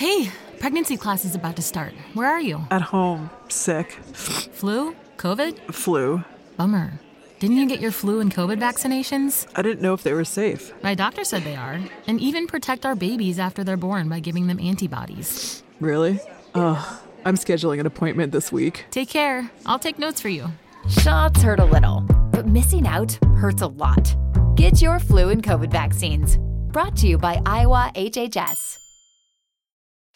Hey, pregnancy class is about to start. Where are you? At home, sick. Flu? COVID? Flu. Bummer. Didn't you get your flu and COVID vaccinations? I didn't know if they were safe. My doctor said they are, and even protect our babies after they're born by giving them antibodies. Really? Ugh. I'm scheduling an appointment this week. Take care. I'll take notes for you. Shots hurt a little, but missing out hurts a lot. Get your flu and COVID vaccines. Brought to you by Iowa HHS.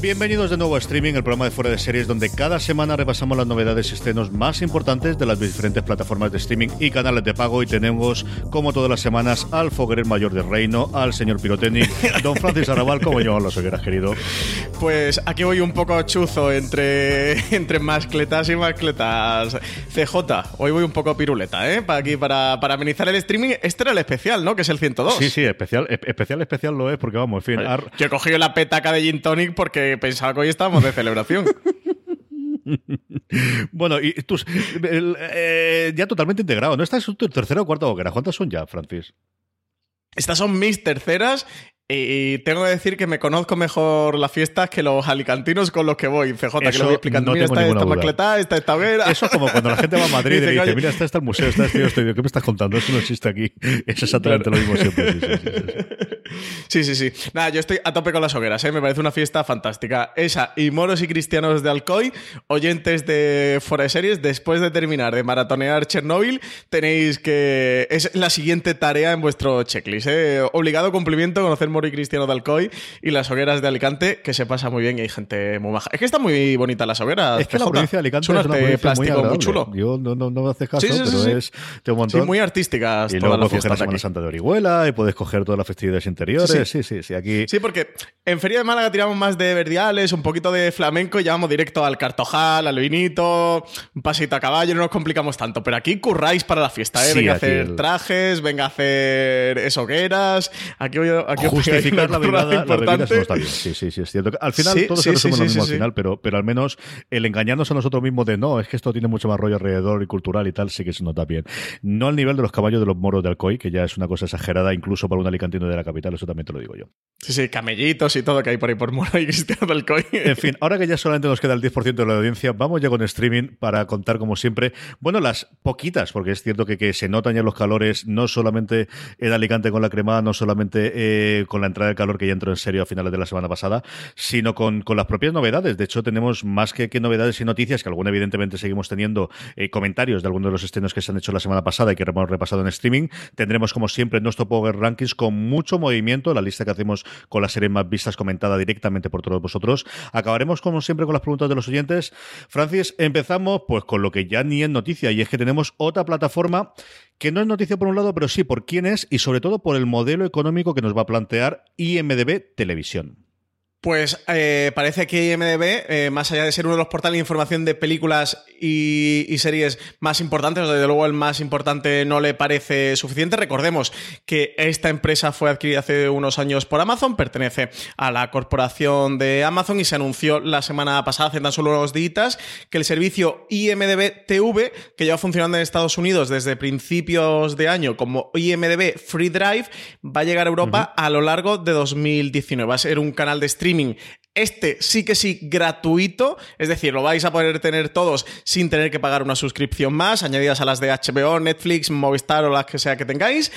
Bienvenidos de nuevo a Streaming, el programa de fuera de series donde cada semana repasamos las novedades y estrenos más importantes de las diferentes plataformas de streaming y canales de pago y tenemos, como todas las semanas, al foguerer mayor del reino, al señor Pirotecnic, don Francis Arrabal, ¿cómo llevan las hogueras, querido? Pues aquí voy un poco chuzo entre, entre mascletas y mascletas. CJ, hoy voy un poco piruleta, ¿eh? Para aquí, para, para amenizar el streaming. Este era el especial, ¿no? Que es el 102. Sí, sí, especial, e- especial, especial lo es, porque vamos, en fin, ar- Yo he cogido la petaca de Gin Tonic porque pensaba que hoy estábamos de celebración. Bueno, y tus, el- eh, ya totalmente integrado, ¿no? Esta es tu tercera o cuarta hoguera. ¿Cuántas son ya, Francis? Estas son mis terceras y tengo que decir que me conozco mejor las fiestas que los alicantinos con los que voy. CJ, que lo voy explicando. no Mira, esta, esta duda. mascleta, esta, esta hoguera. Eso es como cuando la gente va a Madrid y Dice, mira, está, está el museo, está este estudio, ¿qué me estás contando? Eso no existe aquí. Es exactamente lo mismo siempre. sí, sí, sí, sí. Sí, sí, sí. Nada, yo estoy a tope con las hogueras, ¿eh? me parece una fiesta fantástica. Esa y moros y cristianos de Alcoy, oyentes de Fora de Series, después de terminar de maratonear Chernobyl, tenéis que. Es la siguiente tarea en vuestro checklist. ¿eh? Obligado cumplimiento conocer moro y cristiano de Alcoy y las hogueras de Alicante, que se pasa muy bien y hay gente muy maja. Es que están muy bonitas las hogueras. Es que la provincia de Alicante es una de provincia plástico muy, chulo. Yo no, no, no me haces caso, Sí, sí, pero sí. es de un montón. Sí, muy artísticas y luego puedes coger la Semana aquí. Santa de Orihuela y puedes coger todas las festividades interiores. Sí, Sí, sí, sí. aquí... Sí, porque en Feria de Málaga tiramos más de verdiales, un poquito de flamenco y ya vamos directo al cartojal, al vinito, un pasito a caballo, no nos complicamos tanto. Pero aquí curráis para la fiesta, ¿eh? Venga a hacer el- trajes, venga a hacer hogueras. Aquí, voy a- aquí Justificar la bebida, la bebida no está bien. Sí, sí, sí, es cierto. Al final Sí, todo sí, se resume sí, lo mismo al final, pero, pero al menos el engañarnos a nosotros mismos de no, es que esto tiene mucho más rollo alrededor y cultural y tal, sí que se nota bien. No al nivel de los caballos de los moros de Alcoy, que ya es una cosa exagerada incluso para un alicantino de la capital, eso también te lo digo yo. Sí, sí, camellitos y todo que hay por ahí por Moro y Cristiano del Coy. En fin, ahora que ya solamente nos queda el 10% de la audiencia, vamos ya con streaming para contar, como siempre, bueno, las poquitas, porque es cierto que, que se notan ya los calores, no solamente en Alicante con la crema, no solamente eh, con la entrada de calor que ya entró en serio a finales de la semana pasada, sino con, con las propias novedades. De hecho, tenemos más que, que novedades y noticias, que alguna evidentemente seguimos teniendo eh, comentarios de algunos de los estrenos que se han hecho la semana pasada y que hemos repasado en streaming. Tendremos, como siempre, nuestro Power Rankings con mucho movimiento, la lista que hacemos con las series más vistas comentada directamente por todos vosotros. Acabaremos, como siempre, con las preguntas de los oyentes. Francis, empezamos pues con lo que ya ni es noticia, y es que tenemos otra plataforma que no es noticia por un lado, pero sí por quién es y sobre todo por el modelo económico que nos va a plantear IMDB Televisión. Pues eh, parece que IMDB, eh, más allá de ser uno de los portales de información de películas y, y series más importantes, desde luego el más importante no le parece suficiente. Recordemos que esta empresa fue adquirida hace unos años por Amazon, pertenece a la corporación de Amazon y se anunció la semana pasada, hace tan solo unos días, que el servicio IMDB TV, que lleva funcionando en Estados Unidos desde principios de año como IMDB Free Drive, va a llegar a Europa a lo largo de 2019. Va a ser un canal de streaming este sí que sí gratuito, es decir, lo vais a poder tener todos sin tener que pagar una suscripción más, añadidas a las de HBO, Netflix, Movistar o las que sea que tengáis.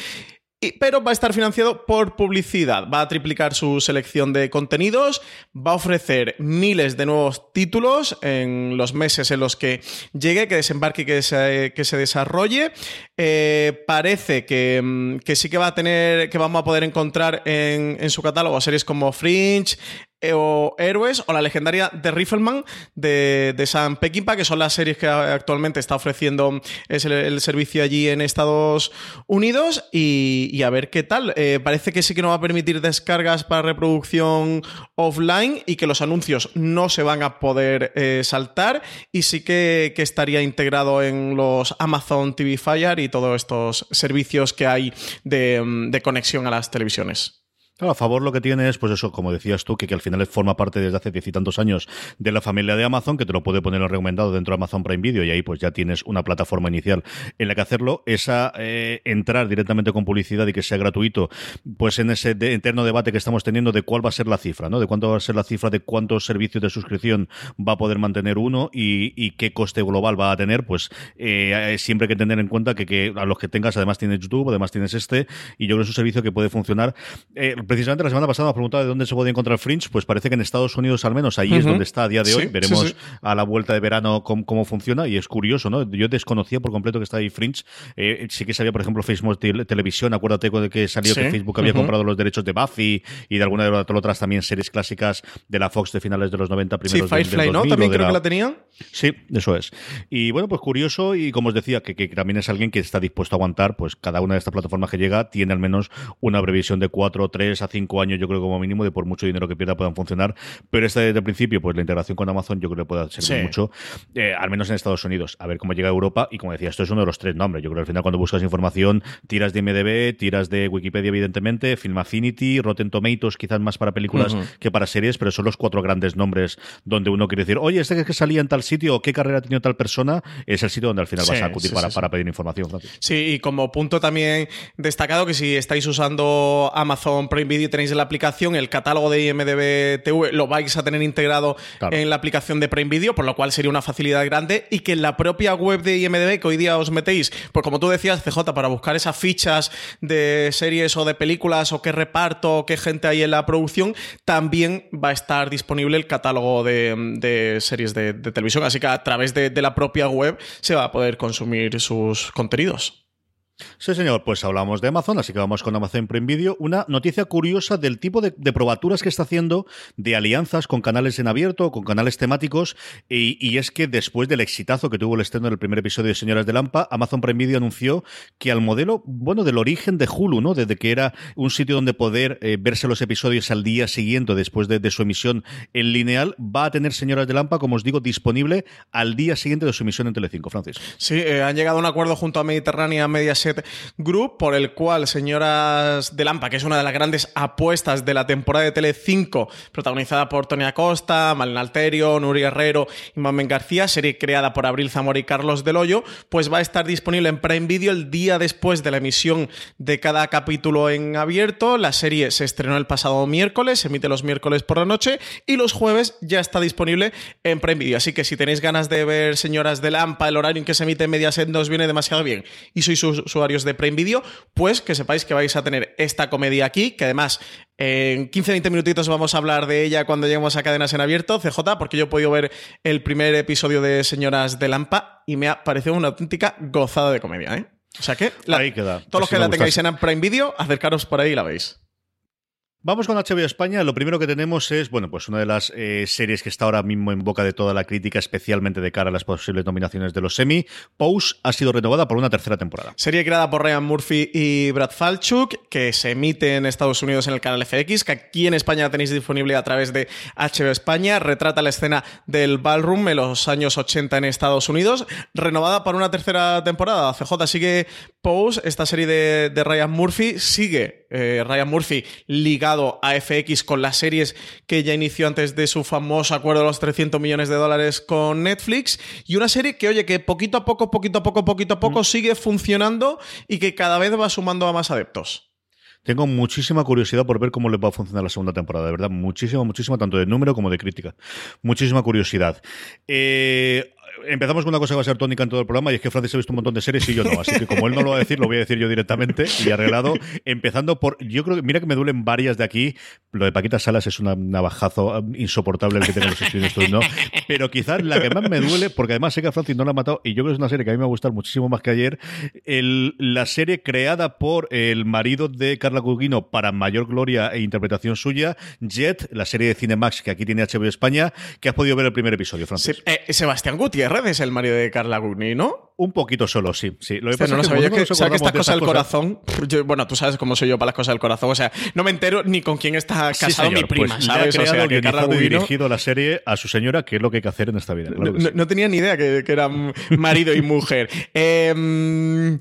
Pero va a estar financiado por publicidad. Va a triplicar su selección de contenidos, va a ofrecer miles de nuevos títulos en los meses en los que llegue, que desembarque y que se, que se desarrolle. Eh, parece que, mm, que, sí que va a tener, que vamos a poder encontrar en, en su catálogo series como Fringe, eh, o Héroes o la legendaria The Rifleman de, de Sam Peckinpah, que son las series que actualmente está ofreciendo es el, servicio allí en Estados Unidos y, a ver qué tal. Eh, parece que sí que nos va a permitir descargas para reproducción offline y que los anuncios no se van a poder eh, saltar y sí que, estaría integrado en los Amazon TV Fire y todos estos servicios que hay de conexión a las televisiones a favor lo que tiene es, pues eso, como decías tú, que, que al final forma parte desde hace diez y tantos años de la familia de Amazon, que te lo puede poner en recomendado dentro de Amazon Prime Video y ahí pues ya tienes una plataforma inicial en la que hacerlo. Esa eh, entrar directamente con publicidad y que sea gratuito, pues en ese de, eterno debate que estamos teniendo de cuál va a ser la cifra, ¿no? De cuánto va a ser la cifra de cuántos servicios de suscripción va a poder mantener uno y, qué coste global va a tener, pues eh, siempre hay que tener en cuenta que, que, a los que tengas, además tienes YouTube, además tienes este, y yo creo que es un servicio que puede funcionar. Eh, precisamente la semana pasada me preguntado de dónde se puede encontrar Fringe, pues parece que en Estados Unidos al menos ahí es donde está a día de hoy. Veremos a la vuelta de verano cómo, funciona y es curioso, ¿no? Yo desconocía por completo que está ahí Fringe. Eh, sí que sabía, por ejemplo, Facebook Televisión, acuérdate de que salió que Facebook había comprado los derechos de Buffy y de alguna de las otras también series clásicas de la Fox de finales de los 90, primeros sí, Firefly, ¿no? También creo que la tenían. Sí, eso es. Y bueno, pues curioso y como os decía, que, que, también es alguien que está dispuesto a aguantar, pues cada una de estas plataformas que llega tiene al menos una previsión de 4, 3 a 5 años, yo creo como mínimo, de por mucho dinero que pierda puedan funcionar. Pero esta desde el principio, pues la integración con Amazon yo creo que puede servir mucho, eh, al menos en Estados Unidos. A ver cómo llega a Europa. Y como decía, esto es uno de los tres nombres. Yo creo que al final cuando buscas información, tiras de MDB, tiras de Wikipedia, evidentemente, Film Affinity, Rotten Tomatoes, quizás más para películas que para series, pero son los cuatro grandes nombres donde uno quiere decir, oye, este que salía en tal sitio, qué carrera ha tenido tal persona, es el sitio donde al final vas a acudir para, para, pedir información. Sí, y como punto también destacado que si estáis usando Amazon Prime Video tenéis en la aplicación el catálogo de IMDB TV lo vais a tener integrado en la aplicación de Prime Video, por lo cual sería una facilidad grande y que en la propia web de IMDB que hoy día os metéis, pues como tú decías, CJ, para buscar esas fichas de series o de películas o qué reparto o qué gente hay en la producción, también va a estar disponible el catálogo de, series de, televisión, así que a través de la propia web se va a poder consumir sus contenidos. Sí, señor, pues hablamos de Amazon, así que vamos con Amazon Prime Video. Una noticia curiosa del tipo de, probaturas que está haciendo de alianzas con canales en abierto, con canales temáticos, y, es que después del exitazo que tuvo el estreno del primer episodio de Señoras de Lampa, Amazon Prime Video anunció que al modelo, bueno, del origen de Hulu, ¿no? Desde que era un sitio donde poder eh, verse los episodios al día siguiente después de, su emisión en lineal, va a tener Señoras de Lampa, como os digo, disponible al día siguiente de su emisión en Telecinco, Francis. Sí, eh, han llegado a un acuerdo junto a Mediterránea Media Group, por el cual Señoras de Lampa, que es una de las grandes apuestas de la temporada de Tele 5, protagonizada por Tony Acosta, Malin Alterio, Nuri Herrero y Mamen García, serie creada por Abril Zamora y Carlos Del Hoyo, pues va a estar disponible en Prime Video el día después de la emisión de cada capítulo en abierto. La serie se estrenó el pasado miércoles, se emite los miércoles por la noche y los jueves ya está disponible en Prime Video. Así que si tenéis ganas de ver Señoras de Lampa, el horario en que se emite Mediaset no os viene demasiado bien y sois usuarios de Prime Video, pues que sepáis que vais a tener esta comedia aquí, que además en 15-20 minutitos vamos a hablar de ella cuando lleguemos a cadenas en abierto, CJ, porque yo he podido ver el primer episodio de Señoras de Lampa y me ha parecido una auténtica gozada de comedia, ¿eh? O sea que, todos los que la tengáis en Prime Video, acercaros por ahí y la veis. Vamos con HBO España. Lo primero que tenemos es, bueno, pues una de las eh, series que está ahora mismo en boca de toda la crítica, especialmente de cara a las posibles nominaciones de los Emmy. Pose ha sido renovada por una tercera temporada. Serie creada por Ryan Murphy y Brad Falchuk, que se emite en Estados Unidos en el canal FX, que aquí en España tenéis disponible a través de HBO España. Retrata la escena del ballroom en los años 80 en Estados Unidos. Renovada para una tercera temporada. CJ sigue Pose, esta serie de, Ryan Murphy, sigue eh, Ryan Murphy ligado a FX con las series que ya inició antes de su famoso acuerdo de los 300 millones de dólares con Netflix y una serie que, oye, que poquito a poco, poquito a poco, poquito a poco mm. sigue funcionando y que cada vez va sumando a más adeptos. Tengo muchísima curiosidad por ver cómo le va a funcionar la segunda temporada, de verdad, muchísima, muchísima, tanto de número como de crítica. Muchísima curiosidad. Eh, empezamos con una cosa que va a ser tónica en todo el programa y es que Francis ha visto un montón de series y yo no. Así que como él no lo va a decir, lo voy a decir yo directamente y arreglado. Empezando por, yo creo que, mira que me duelen varias de aquí. Lo de Paquita Salas es un navajazo um, insoportable el que tengan los estudios, ¿no? Pero quizás la que más me duele, porque además sé que a Francis no la ha matado y yo creo que es una serie que a mí me va a gustar muchísimo más que ayer. La serie creada por el marido de Carla Gugino para mayor gloria e interpretación suya, Jet, la serie de Cinemax que aquí tiene HBO España, que has podido ver el primer episodio, Francis. Eh, Sebastián Gutiérrez es el marido de Carla Gugino. Un poquito solo, sí. sí. Lo que pasa no es que, sabía que, que esta cosa del corazón. bueno, tú sabes cómo soy yo para las cosas del corazón. O sea, no me entero ni con quién está casado mi prima, pues ¿sabes? Ha o sea, que Carla Gugino... dirigido la serie a su señora, que es lo que hay que hacer en esta vida. no, tenía ni idea que, eran marido y mujer. Em,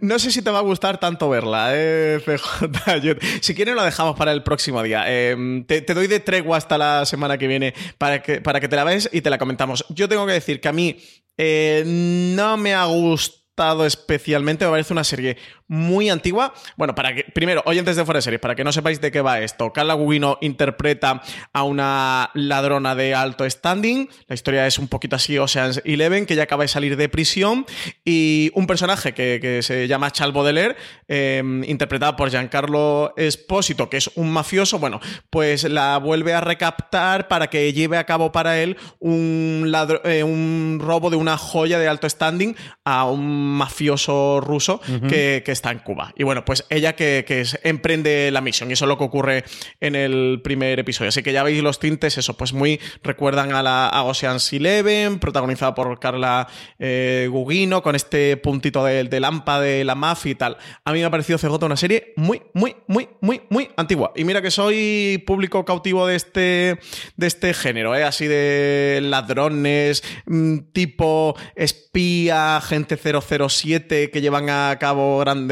no sé si te va a gustar tanto verla, eh, si quieres, lo dejamos para el próximo día. Em, te, te, doy de tregua hasta la semana que viene para que, para que te la veas y te la comentamos. Yo tengo que decir que a mí eh, no me ha gustado especialmente, me parece una serie muy antigua. Bueno, para que, primero, oyentes de Fuera de Series, para que no sepáis de qué va esto. Carla Gugino interpreta a una ladrona de alto standing. La historia es un poquito así, Ocean's Eleven, que ya acaba de salir de prisión. Y un personaje que, se llama Charles Baudelaire, em, interpretado por Giancarlo Espósito, que es un mafioso, bueno, pues la vuelve a recaptar para que lleve a cabo para él un, eh, un robo de una joya de alto standing a un mafioso ruso que, que está en Cuba. Y bueno, pues ella que, emprende la misión. Y eso es lo que ocurre en el primer episodio. Así que ya veis los tintes, eso, pues muy recuerdan a la a Ocean's Eleven, protagonizada por Carla eh, Gugino, con este puntito de, de lampa de la mafia y tal. A mí me ha parecido CJ una serie muy, muy, muy, muy, muy antigua. Y mira que soy público cautivo de este, de este género, ¿eh? así de ladrones, mm, tipo espía, gente 007 que llevan a cabo grandes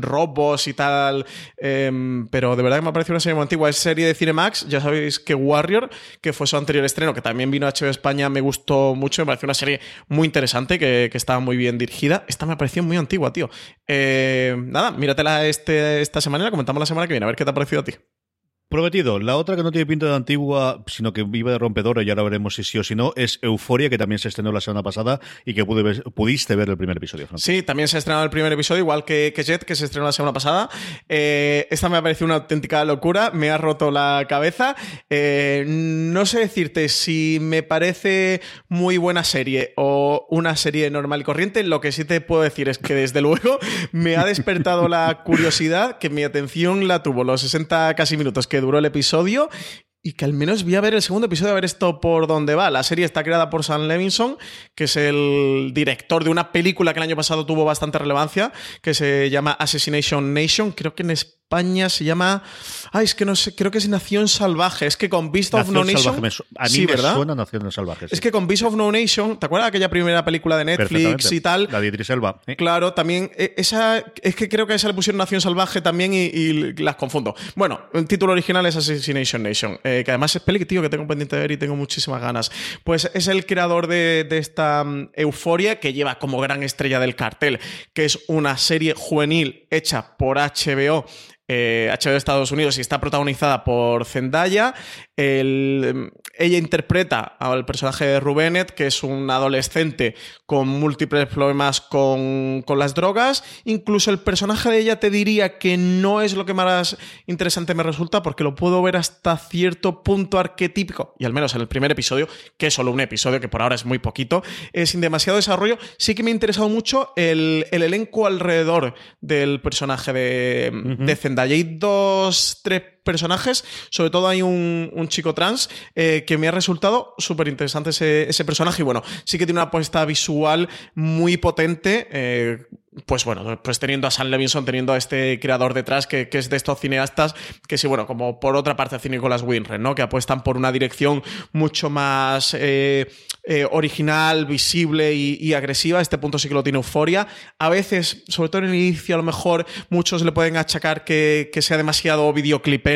robos y tal. Em, pero de verdad que me ha parecido una serie muy antigua. Es serie de Cinemax. Ya sabéis que Warrior, que fue su anterior estreno, que también vino a HBO España, me gustó mucho. Me pareció una serie muy interesante, que, estaba muy bien dirigida. Esta me pareció muy antigua, tío. Eh, nada, míratela este, esta semana y la comentamos la semana que viene. A ver qué te ha parecido a ti. Prometido. La otra que no tiene pinta de antigua, sino que vive de rompedora, y ahora veremos si sí o si no, es Euforia, que también se estrenó la semana pasada y que pudiste ver el primer episodio. Sí, también se ha estrenado el primer episodio, igual que, Jet, que se estrenó la semana pasada. Eh, esta me ha parecido una auténtica locura, me ha roto la cabeza. Eh, no sé decirte si me parece muy buena serie o una serie normal y corriente. Lo que sí te puedo decir es que, desde luego, me ha despertado la curiosidad, que mi atención la tuvo los 60 casi minutos que duró el episodio y que al menos voy a ver el segundo episodio a ver esto por dónde va. La serie está creada por Sam Levinson, que es el director de una película que el año pasado tuvo bastante relevancia, que se llama Assassination Nation. Creo que en España se llama. Ay, es que no sé, creo que es Nación Salvaje. Es que con Beast of No Nation. a mí sí, me ¿verdad? suena Nación Salvaje. Es que con Beast of No Nation, ¿te acuerdas de aquella primera película de Netflix y tal? La de Idris Elba. Claro, también. E, esa, es que creo que a esa le pusieron Nación Salvaje también y, las confundo. Bueno, el título original es Assassination Nation, eh, que además es peli tío, que tengo pendiente de ver y tengo muchísimas ganas. Pues es el creador de, de esta um, Euforia que lleva como gran estrella del cartel, que es una serie juvenil hecha por HBO eh, HBO de Estados Unidos y está protagonizada por Zendaya. ella interpreta al personaje de Rubenet, que es un adolescente con múltiples problemas con, las drogas. Incluso el personaje de ella te diría que no es lo que más interesante me resulta, porque lo puedo ver hasta cierto punto arquetípico, y al menos en el primer episodio, que es solo un episodio, que por ahora es muy poquito, eh, sin demasiado desarrollo, sí que me ha interesado mucho el, elenco alrededor del personaje de, de Zendaya hay dos, tres personajes, sobre todo hay un, chico trans eh, que me ha resultado súper interesante ese, personaje y bueno, sí que tiene una apuesta visual muy potente. Eh, pues bueno, pues teniendo a Sam Levinson, teniendo a este creador detrás que, es de estos cineastas, que sí, bueno, como por otra parte hace Nicolas Winren, ¿no? Que apuestan por una dirección mucho más eh, original, visible y, agresiva. Este punto sí que lo tiene Euforia. A veces, sobre todo en el inicio, a lo mejor muchos le pueden achacar que, sea demasiado videoclipero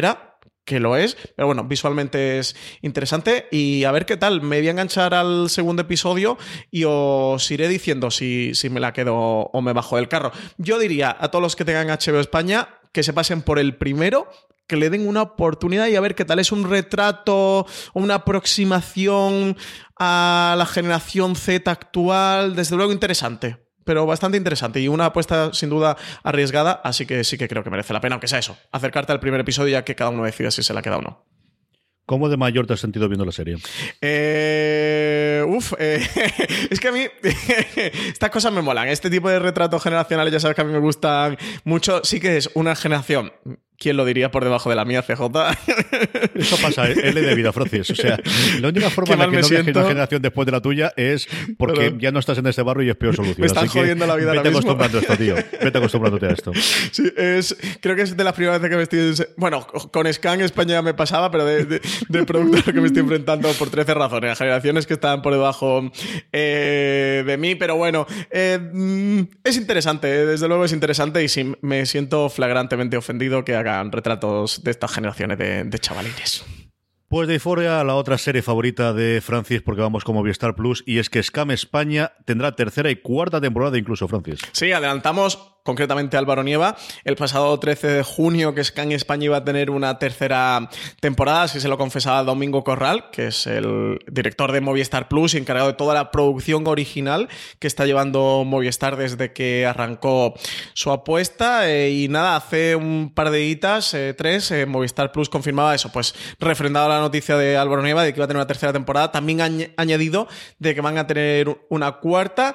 que lo es, pero bueno, visualmente es interesante y a ver qué tal, me voy a enganchar al segundo episodio y os iré diciendo si, si me la quedo o me bajo del carro. Yo diría a todos los que tengan HBO España que se pasen por el primero, que le den una oportunidad y a ver qué tal. Es un retrato, una aproximación a la generación Z actual, desde luego interesante. Pero bastante interesante y una apuesta sin duda arriesgada, así que sí que creo que merece la pena, aunque sea eso, acercarte al primer episodio ya que cada uno decida si se la queda o no. ¿Cómo de mayor te has sentido viendo la serie? Eh, uf, eh, es que a mí estas cosas me molan. Este tipo de retratos generacionales ya sabes que a mí me gustan mucho. Sí que es una generación ¿Quién lo diría por debajo de la mía, CJ? Eso pasa, él le de vida, Francis. O sea, la única forma en la que no dejes una generación después de la tuya es porque ya no estás en este barro y es peor solución. Me están jodiendo la vida Vete acostumbrando a esto, tío. Vete acostumbrándote a esto. Sí, es, creo que es de las primeras veces que me estoy... Bueno, con Scan España me pasaba, pero de, de, de producto que me estoy enfrentando por 13 razones. Generaciones que están por debajo eh, de mí, pero bueno, eh, mm, es interesante, desde luego es interesante y sí, me siento flagrantemente ofendido que haga retratos de estas generaciones de, de chavalines. Pues de Euphoria, la otra serie favorita de Francis, porque vamos como Movistar Plus, y es que Scam España tendrá tercera y cuarta temporada incluso, Francis. Sí, adelantamos concretamente Álvaro Nieva, el pasado 13 de junio que Scan España iba a tener una tercera temporada, así se lo confesaba Domingo Corral, que es el director de Movistar Plus y encargado de toda la producción original que está llevando Movistar desde que arrancó su apuesta. Eh, y nada, hace un par de hitas, eh, tres, eh, Movistar Plus confirmaba eso, pues refrendado la noticia de Álvaro Nieva de que iba a tener una tercera temporada, también añadido de que van a tener una cuarta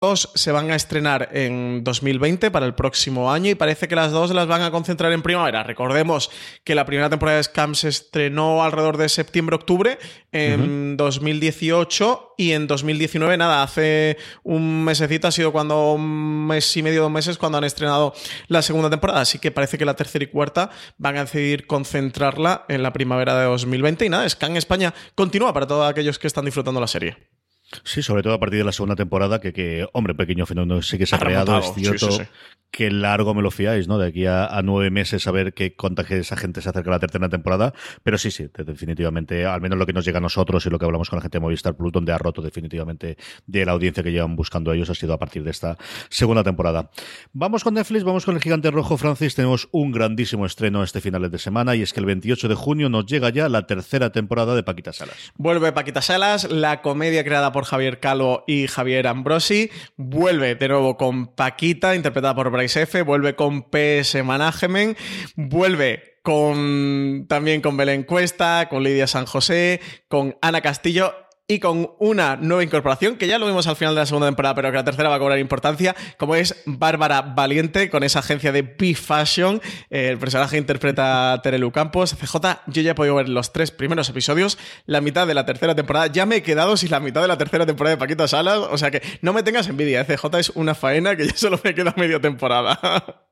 Dos se van a estrenar en 2020 para el próximo año y parece que las dos las van a concentrar en primavera. Recordemos que la primera temporada de Scam se estrenó alrededor de septiembre-octubre en uh -huh. 2018 y en 2019, nada, hace un mesecito ha sido cuando, un mes y medio, dos meses, cuando han estrenado la segunda temporada. Así que parece que la tercera y cuarta van a decidir concentrarla en la primavera de 2020 y nada, Scam España continúa para todos aquellos que están disfrutando la serie. Sí, sobre todo a partir de la segunda temporada, que, que hombre, pequeño fenómeno sí que se ha, ha creado. Es cierto sí, sí, sí. que largo me lo fiáis, ¿no? De aquí a, a nueve meses a ver qué que esa gente se acerca a la tercera temporada. Pero sí, sí, definitivamente, al menos lo que nos llega a nosotros y lo que hablamos con la gente de Movistar Plus, donde ha roto definitivamente de la audiencia que llevan buscando ellos, ha sido a partir de esta segunda temporada. Vamos con Netflix, vamos con el gigante rojo, Francis. Tenemos un grandísimo estreno este final de semana y es que el 28 de junio nos llega ya la tercera temporada de Paquita Salas. Vuelve Paquita Salas, la comedia creada por Javier Calvo y Javier Ambrosi. Vuelve de nuevo con Paquita, interpretada por Bryce F. Vuelve con PS Management. Vuelve con también con Belén Cuesta, con Lidia San José, con Ana Castillo y con una nueva incorporación que ya lo vimos al final de la segunda temporada, pero que la tercera va a cobrar importancia, como es Bárbara Valiente con esa agencia de B-Fashion. Eh, el personaje interpreta a Terelu Campos. CJ, yo ya he podido ver los tres primeros episodios, la mitad de la tercera temporada. Ya me he quedado sin la mitad de la tercera temporada de Paquita Salas, o sea que no me tengas envidia. ¿eh? CJ es una faena que ya solo me queda media temporada.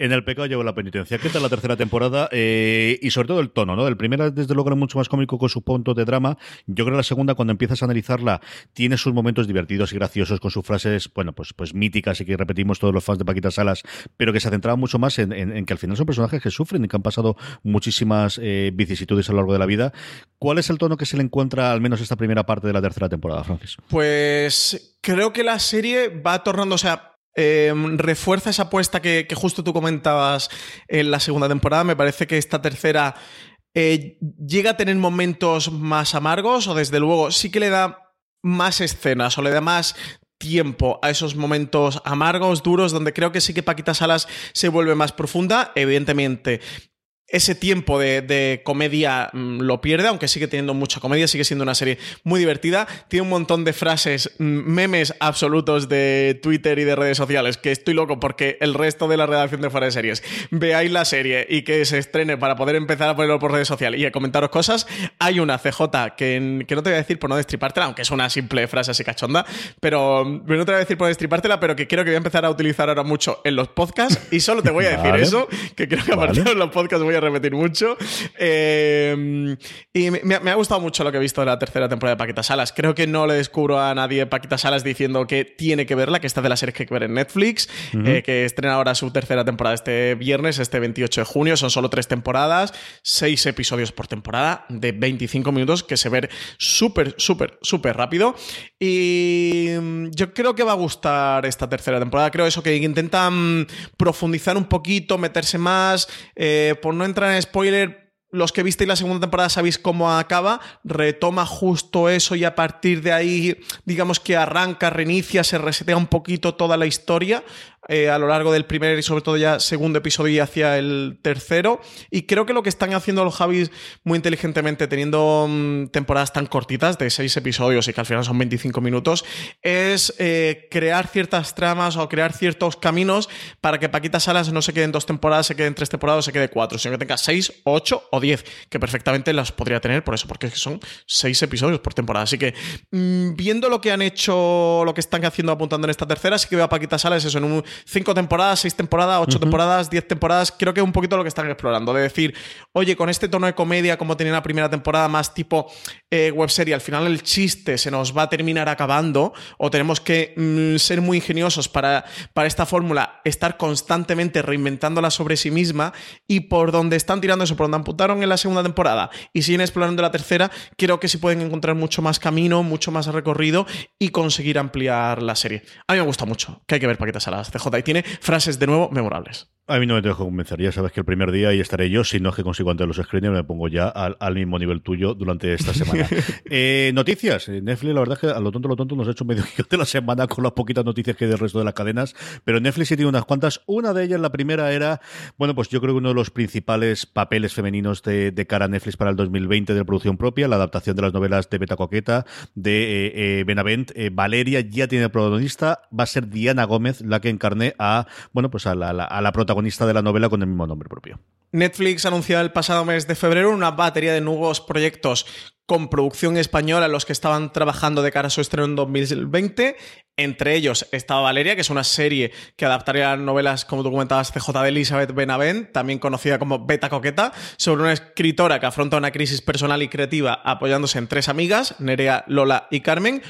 En el pecado llevo la penitencia. ¿Qué tal la tercera temporada? Eh, y sobre todo el tono, ¿no? El primero, desde luego, era mucho más cómico con su punto de drama. Yo creo que la segunda, cuando empiezas a analizarla, tiene sus momentos divertidos y graciosos con sus frases, bueno, pues, pues míticas y que repetimos todos los fans de Paquita Salas, pero que se centraba mucho más en, que al final son personajes que sufren y que han pasado muchísimas eh, vicisitudes a lo largo de la vida. ¿Cuál es el tono que se le encuentra, al menos esta primera parte de la tercera temporada, Francis? Pues creo que la serie va tornándose a eh, refuerza esa apuesta que, que, justo tú comentabas en la segunda temporada. Me parece que esta tercera eh, llega a tener momentos más amargos o desde luego sí que le da más escenas o le da más tiempo a esos momentos amargos, duros, donde creo que sí que Paquita Salas se vuelve más profunda. Evidentemente, ese tiempo de, de comedia mm, lo pierde, aunque sigue teniendo mucha comedia, sigue siendo una serie muy divertida. Tiene un montón de frases, mm, memes absolutos de Twitter y de redes sociales, que estoy loco porque el resto de la redacción de Fuera de Series veáis la serie y que se estrene para poder empezar a ponerlo por redes sociales y a comentaros cosas. Hay una CJ que, que no te voy a decir por no destripártela, aunque es una simple frase así cachonda, pero no te voy a decir por destripártela, pero que creo que voy a empezar a utilizar ahora mucho en los podcasts y solo te voy a decir Vale. eso, que creo que a partir de los podcasts voy a repetir mucho. Eh, y me, me ha gustado mucho lo que he visto de la tercera temporada de Paquita Salas. Creo que no le descubro a nadie Paquita Salas diciendo que tiene que verla, que esta es de las series que hay que ver en Netflix, eh, que estrena ahora su tercera temporada este viernes, este 28 de junio. Son solo tres temporadas, seis episodios por temporada de 25 minutos que se ven súper, súper, súper rápido. Y mm, yo creo que va a gustar esta tercera temporada. Creo eso, que intentan profundizar un poquito, meterse más. eh, por no entrar en spoiler, los que visteis la segunda temporada sabéis cómo acaba, retoma justo eso y a partir de ahí, digamos que arranca, reinicia, se resetea un poquito toda la historia eh, a lo largo del primer y sobre todo ya segundo episodio y hacia el tercero. Y creo que lo que están haciendo los Javis muy inteligentemente, teniendo mm, temporadas tan cortitas de seis episodios y que al final son 25 minutos, es eh, crear ciertas tramas o crear ciertos caminos para que Paquita Salas no se quede en dos temporadas, se quede en tres temporadas se quede cuatro, sino que tenga seis, ocho o diez, que perfectamente las podría tener por eso, porque son seis episodios por temporada. Así que mm, viendo lo que han hecho, lo que están haciendo apuntando en esta tercera, sí que veo a Paquita Salas eso en un cinco temporadas, seis temporadas, ocho temporadas, diez temporadas. Creo que es un poquito lo que están explorando. De decir, oye, con este tono de comedia, como tenía la primera temporada, más tipo eh, webserie, al final el chiste se nos va a terminar acabando, o tenemos que mm, ser muy ingeniosos para, para esta fórmula, estar constantemente reinventándola sobre sí misma. Y por donde están tirando eso, por donde apuntaron en la segunda temporada y siguen explorando la tercera, creo que sí pueden encontrar mucho más camino, mucho más recorrido y conseguir ampliar la serie. A mí me gusta mucho, que hay que ver Paquetas Salas CJ y tiene frases de nuevo memorables. A mí no me tengo que convencer, ya sabes que el primer día ahí estaré yo, si no es que consigo ante los screeners, me pongo ya al, al mismo nivel tuyo durante esta semana. Eh, noticias, Eh, Netflix la verdad es que a lo tonto, lo tonto nos ha hecho medio guion de la semana con las poquitas noticias que hay del resto de las cadenas, pero Netflix sí tiene unas cuantas. Una de ellas, la primera era, bueno, pues yo creo que uno de los principales papeles femeninos de, de cara a Netflix para el 2020 de producción propia, la adaptación de las novelas de Beta Coqueta, de eh, eh, Benavent. Valeria ya tiene protagonista, va a ser Diana Gómez la que a, bueno, pues a la, protagonista de la novela con el mismo nombre propio. Netflix anunció el pasado mes de febrero una batería de nuevos proyectos con producción española los que estaban trabajando de cara a su estreno en 2020. Entre ellos estaba Valeria, que es una serie que adaptaría novelas, como tú comentabas, CJ de Elizabeth Benavent, también conocida como Beta Coqueta, sobre una escritora que afronta una crisis personal y creativa apoyándose en tres amigas, Nerea, Lola y Carmen.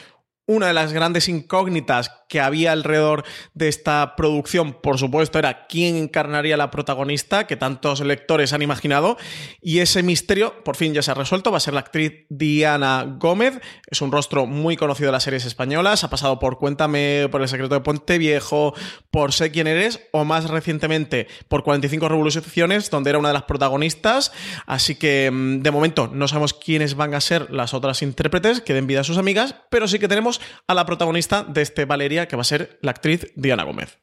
Una de las grandes incógnitas que había alrededor de esta producción, por supuesto, era quién encarnaría la protagonista, que tantos lectores han imaginado. Y ese misterio, por fin, ya se ha resuelto. Va a ser la actriz Diana Gómez. Es un rostro muy conocido de las series españolas. Ha pasado por Cuéntame, por El secreto de Puente Viejo, por Sé quién eres, o más recientemente por 45 Revoluciones, donde era una de las protagonistas. Así que, mm, de momento, no sabemos quiénes van a ser las otras intérpretes que den vida a sus amigas, pero sí que tenemos a la protagonista de este Valeria, que va a ser la actriz Diana Gómez.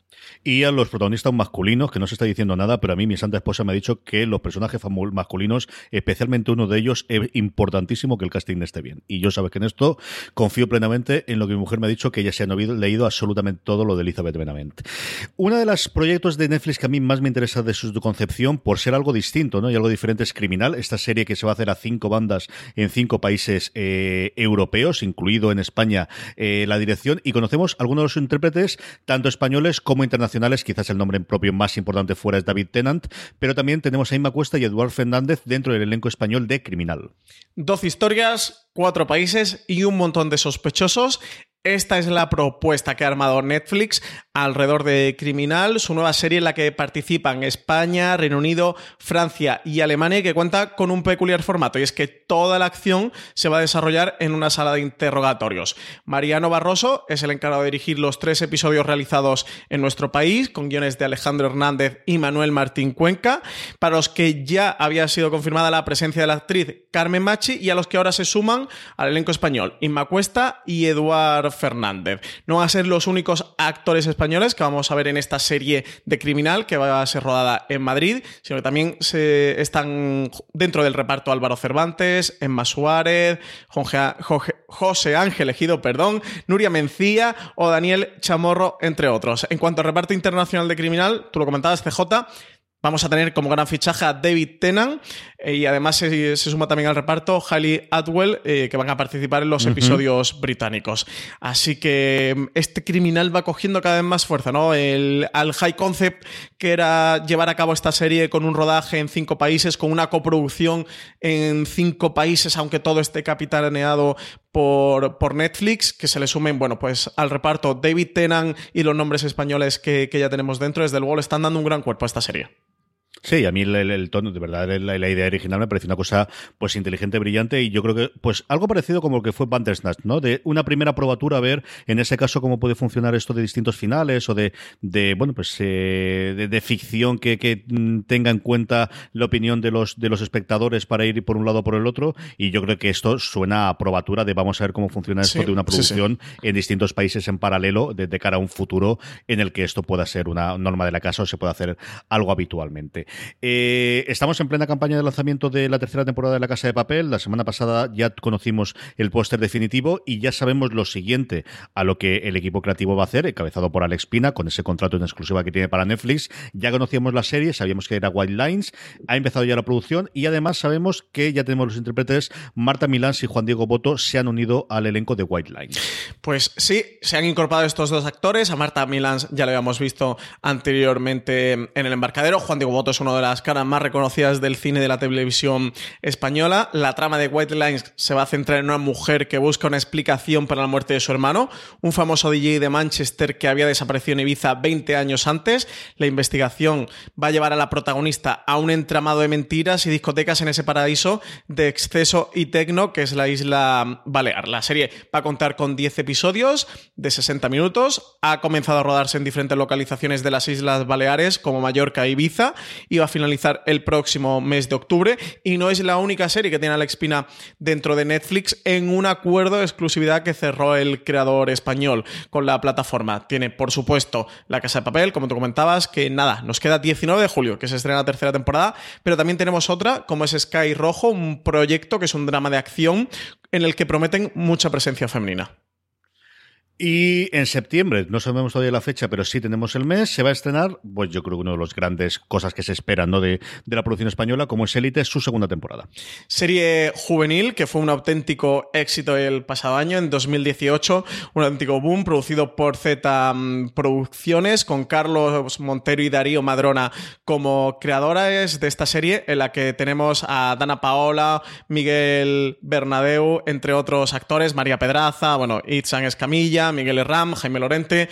Y a los protagonistas masculinos, que no se está diciendo nada, pero a mí mi santa esposa me ha dicho que los personajes masculinos, especialmente uno de ellos, es importantísimo que el casting esté bien. Y yo sabes que en esto confío plenamente en lo que mi mujer me ha dicho, que ella se ha leído absolutamente todo lo de Elizabeth Benavent. Uno de los proyectos de Netflix que a mí más me interesa de su concepción, por ser algo distinto, ¿no? Y algo diferente es Criminal, esta serie que se va a hacer a cinco bandas en cinco países eh, europeos, incluido en España eh, la dirección, y conocemos algunos de los intérpretes, tanto españoles como internacionales, quizás el nombre propio más importante fuera es David Tennant, pero también tenemos a Inma Cuesta y Eduard Fernández dentro del elenco español de Criminal. 12 historias, cuatro países y un montón de sospechosos. Esta es la propuesta que ha armado Netflix alrededor de Criminal, su nueva serie en la que participan España, Reino Unido, Francia y Alemania y que cuenta con un peculiar formato y es que toda la acción se va a desarrollar en una sala de interrogatorios. Mariano Barroso es el encargado de dirigir los tres episodios realizados en nuestro país con guiones de Alejandro Hernández y Manuel Martín Cuenca, para los que ya había sido confirmada la presencia de la actriz Carmen Machi y a los que ahora se suman al elenco español Inma Cuesta y Eduard Fernández. No van a ser los únicos actores españoles que vamos a ver en esta serie de criminal que va a ser rodada en Madrid, sino que también se están dentro del reparto Álvaro Cervantes, Emma Suárez, José Ángel Ejido, perdón, Nuria Mencía o Daniel Chamorro, entre otros. En cuanto al reparto internacional de criminal, tú lo comentabas, CJ, Vamos a tener como gran fichaje a David Tennant eh, y además se, suma también al reparto Hailey Atwell, eh, que van a participar en los episodios británicos. Así que mm, este criminal va cogiendo cada vez más fuerza, ¿no? El, al high concept que era llevar a cabo esta serie con un rodaje en cinco países, con una coproducción en cinco países, aunque todo esté capitaneado por, por, Netflix, que se le sumen, bueno, pues al reparto David Tennant y los nombres españoles que, que ya tenemos dentro, desde luego le están dando un gran cuerpo a esta serie. Sí, a mí el, tono, de verdad, la, idea original me parece una cosa pues inteligente, brillante y yo creo que pues algo parecido como lo que fue Bandersnatch, ¿no? De una primera probatura a ver en ese caso cómo puede funcionar esto de distintos finales o de, de bueno, pues eh, de, ficción que, que, mm, tenga en cuenta la opinión de los de los espectadores para ir por un lado o por el otro y yo creo que esto suena a probatura de vamos a ver cómo funciona esto de una producción en distintos países en paralelo de, de, cara a un futuro en el que esto pueda ser una norma de la casa o se pueda hacer algo habitualmente. Eh, estamos en plena campaña de lanzamiento de la tercera temporada de La Casa de Papel. La semana pasada ya conocimos el póster definitivo y ya sabemos lo siguiente a lo que el equipo creativo va a hacer, encabezado por Alex Pina, con ese contrato en exclusiva que tiene para Netflix. Ya conocíamos la serie, sabíamos que era White Lines, ha empezado ya la producción y además sabemos que ya tenemos los intérpretes Marta Milán y Juan Diego Boto se han unido al elenco de White Lines. Pues sí, se han incorporado estos dos actores. A Marta Milán ya lo habíamos visto anteriormente en el embarcadero. Juan Diego Boto es uno de las caras más reconocidas del cine de la televisión española. La trama de White Lines se va a centrar en una mujer que busca una explicación para la muerte de su hermano, un famoso DJ de Manchester que había desaparecido en Ibiza 20 años antes. La investigación va a llevar a la protagonista a un entramado de mentiras y discotecas en ese paraíso de exceso y tecno que es la isla Balear. La serie va a contar con 10 episodios de 60 minutos. Ha comenzado a rodarse en diferentes localizaciones de las Islas Baleares como Mallorca e Ibiza y va a finalizar el próximo mes de octubre y no es la única serie que tiene Alex Pina dentro de Netflix en un acuerdo de exclusividad que cerró el creador español con la plataforma. Tiene, por supuesto, La Casa de Papel, como tú comentabas, que nada, nos queda 19 de julio, que se estrena la tercera temporada, pero también tenemos otra, como es Sky Rojo, un proyecto que es un drama de acción en el que prometen mucha presencia femenina. Y en septiembre, no sabemos todavía la fecha, pero sí tenemos el mes, se va a estrenar, pues yo creo que una de las grandes cosas que se esperan ¿no? de, de la producción española, como es Élite, su segunda temporada. Serie juvenil, que fue un auténtico éxito el pasado año, en 2018, un auténtico boom, producido por Z mm, Producciones, con Carlos Montero y Darío Madrona como creadores de esta serie, en la que tenemos a Dana Paola, Miguel Bernadeu, entre otros actores, María Pedraza, bueno, Itzan Escamilla, Miguel Herram, Jaime Lorente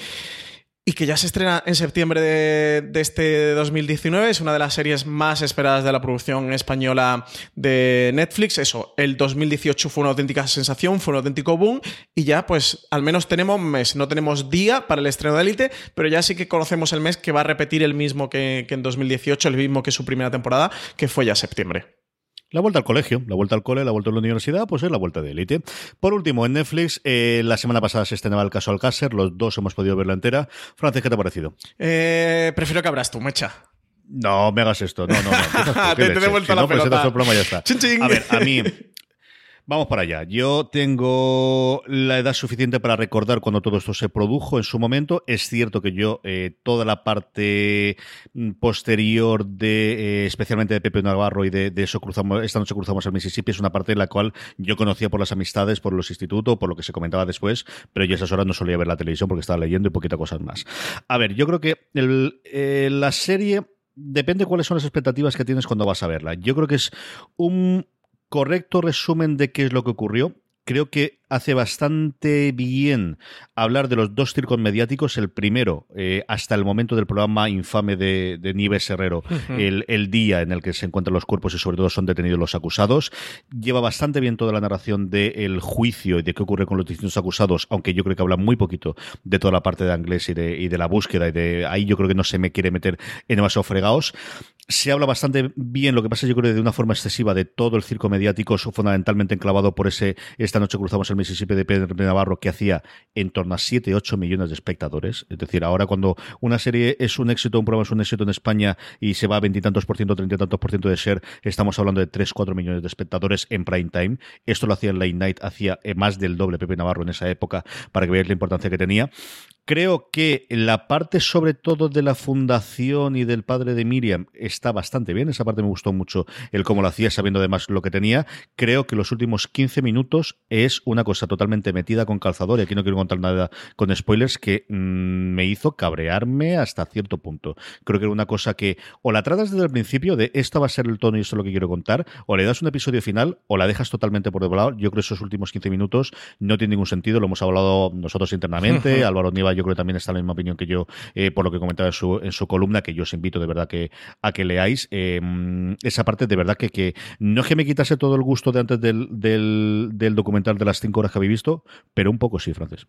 y que ya se estrena en septiembre de, este 2019. Es una de las series más esperadas de la producción española de Netflix. Eso, el 2018 fue una auténtica sensación, fue un auténtico boom y ya pues al menos tenemos mes. No tenemos día para el estreno de Elite, pero ya sí que conocemos el mes que va a repetir el mismo que, que en 2018, el mismo que su primera temporada, que fue ya septiembre. La vuelta al colegio, la vuelta al cole, la vuelta a la universidad, pues es la vuelta de élite. Por último, en Netflix, eh, la semana pasada se estrenaba el caso Alcácer, los dos hemos podido verla entera. Francis, ¿qué te ha parecido? Eh, prefiero que abras tú, mecha. No me hagas esto, no, no, no. te, te he vuelto la no, pues. Pues ya está. A ver, a mí, Vamos para allá. Yo tengo la edad suficiente para recordar cuando todo esto se produjo en su momento. Es cierto que yo, eh, toda la parte mm, posterior de, eh, especialmente de Pepe Navarro y de, eso cruzamos, esta noche cruzamos al Mississippi, es una parte en la cual yo conocía por las amistades, por los institutos, por lo que se comentaba después, pero yo a esas horas no solía ver la televisión porque estaba leyendo y poquita cosas más. A ver, yo creo que el, eh, la serie depende cuáles son las expectativas que tienes cuando vas a verla. Yo creo que es un correcto resumen de qué es lo que ocurrió. Creo que hace bastante bien hablar de los dos circos mediáticos. El primero, eh, hasta el momento del programa infame de, de Nieves Herrero, el, día en el que se encuentran los cuerpos y sobre todo son detenidos los acusados. Lleva bastante bien toda la narración del juicio y de qué ocurre con los distintos acusados, aunque yo creo que habla muy poquito de toda la parte de inglés y de, y de la búsqueda. Y de ahí yo creo que no se me quiere meter en demasiado fregados se habla bastante bien, lo que pasa yo creo de una forma excesiva de todo el circo mediático, fundamentalmente enclavado por ese esta noche cruzamos el Mississippi de Pedro Navarro que hacía en torno a 7, 8 millones de espectadores. Es decir, ahora cuando una serie es un éxito, un programa es un éxito en España y se va a veintitantos por ciento, treinta y tantos por ciento de share, estamos hablando de 3, 4 millones de espectadores en prime time. Esto lo hacía en Late Night, hacía eh, más del doble Pepe Navarro en esa época, para que veáis la importancia que tenía. Creo que la parte sobre todo de la fundación y del padre de Miriam está bastante bien. Esa parte me gustó mucho el cómo lo hacía sabiendo además lo que tenía. Creo que los últimos 15 minutos es una cosa totalmente metida con calzador y aquí no quiero contar nada con spoilers que mm, me hizo cabrearme hasta cierto punto. Creo que era una cosa que o la tratas desde el principio de esto va a ser el tono y esto es lo que quiero contar o le das un episodio final o la dejas totalmente por devolado. Yo creo que esos últimos 15 minutos no tienen ningún sentido. Lo hemos hablado nosotros internamente. Álvaro Niva yo creo que también está la misma opinión que yo eh, por lo que comentaba en su, en su columna, que yo os invito de verdad que a que leáis. Eh, esa parte de verdad que, que no es que me quitase todo el gusto de antes del, del, documental de las cinco horas que habéis visto, pero un poco sí, Francis.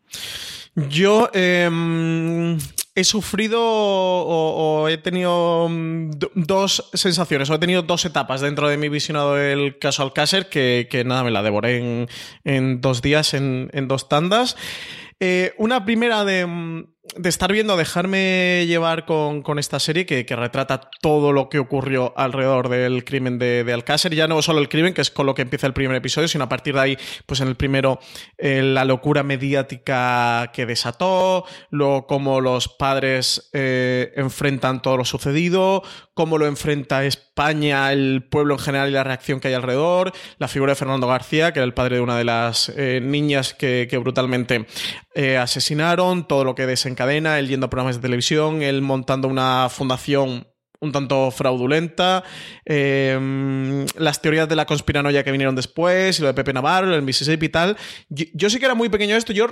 Yo eh, he sufrido o, he tenido mm, do- dos sensaciones, o he tenido dos etapas dentro de mi visionado del caso Alcácer, que, que nada, me la devoré en, en dos días, en, en dos tandas. Eh, una primera de, mm, de estar viendo, dejarme llevar con, con esta serie que, que retrata todo lo que ocurrió alrededor del crimen de, de Alcácer. Ya no solo el crimen, que es con lo que empieza el primer episodio, sino a partir de ahí, pues en el primero, eh, la locura mediática que desató, luego cómo los padres eh, enfrentan todo lo sucedido, cómo lo enfrenta España, el pueblo en general y la reacción que hay alrededor, la figura de Fernando García, que era el padre de una de las eh, niñas que, que brutalmente asesinaron, todo lo que desencadena, él yendo a programas de televisión, él montando una fundación un tanto fraudulenta, eh, las teorías de la conspiranoia que vinieron después, y lo de Pepe Navarro, el Mississippi y tal. Yo, yo sí que era muy pequeño esto, yo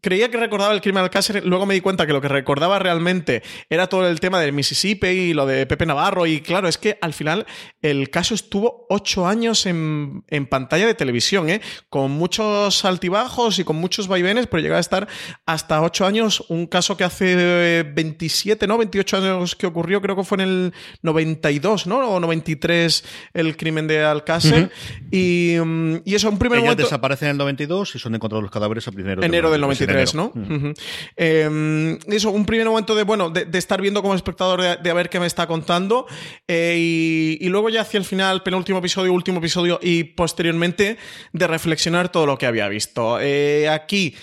creía que recordaba el crimen de Alcácer, luego me di cuenta que lo que recordaba realmente era todo el tema del Mississippi y lo de Pepe Navarro. Y claro, es que al final el caso estuvo ocho años en, en pantalla de televisión, ¿eh? con muchos altibajos y con muchos vaivenes, pero llegaba a estar hasta ocho años. Un caso que hace eh, 27, no, 28 años que ocurrió, creo que fue en el 92, ¿no? O 93, el crimen de Alcácer. Y, mm, y, eso, un primer Ellas momento. desaparecen en el 92 y son encontrados los cadáveres a primero. Enero del 92. 23, ¿no? Mm. Em, eso, un primer momento de, bueno, de, estar viendo como espectador de, a ver qué me está contando. Eh, y, y, luego ya hacia el final, penúltimo episodio, último episodio y posteriormente de reflexionar todo lo que había visto. Eh, aquí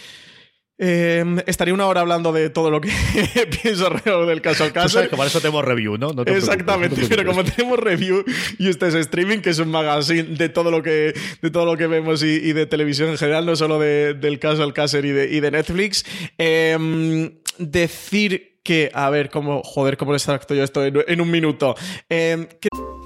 eh, estaría una hora hablando de todo lo que pienso alrededor del caso Tú Alcácer. sabes que para eso tenemos review, ¿no? No te preocupes, Exactamente, no te pero como tenemos review y este es streaming, que es un magazine de todo lo que, de todo lo que vemos y, y de televisión en general, no solo de- del caso Alcácer y de, y de Netflix, em, decir que, a ver, cómo, joder, cómo les tracto yo esto en, en un minuto. Em, que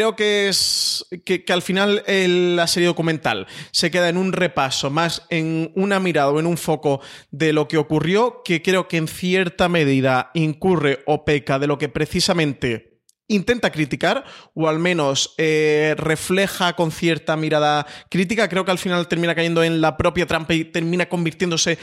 Creo que es que, al final el- la serie documental se queda en un repaso, más en una mirada o en un foco de lo que ocurrió, que creo que en cierta medida incurre o peca de lo que precisamente intenta criticar, o al menos eh, refleja con cierta mirada crítica. Creo que al final termina cayendo en la propia trampa y termina convirtiéndose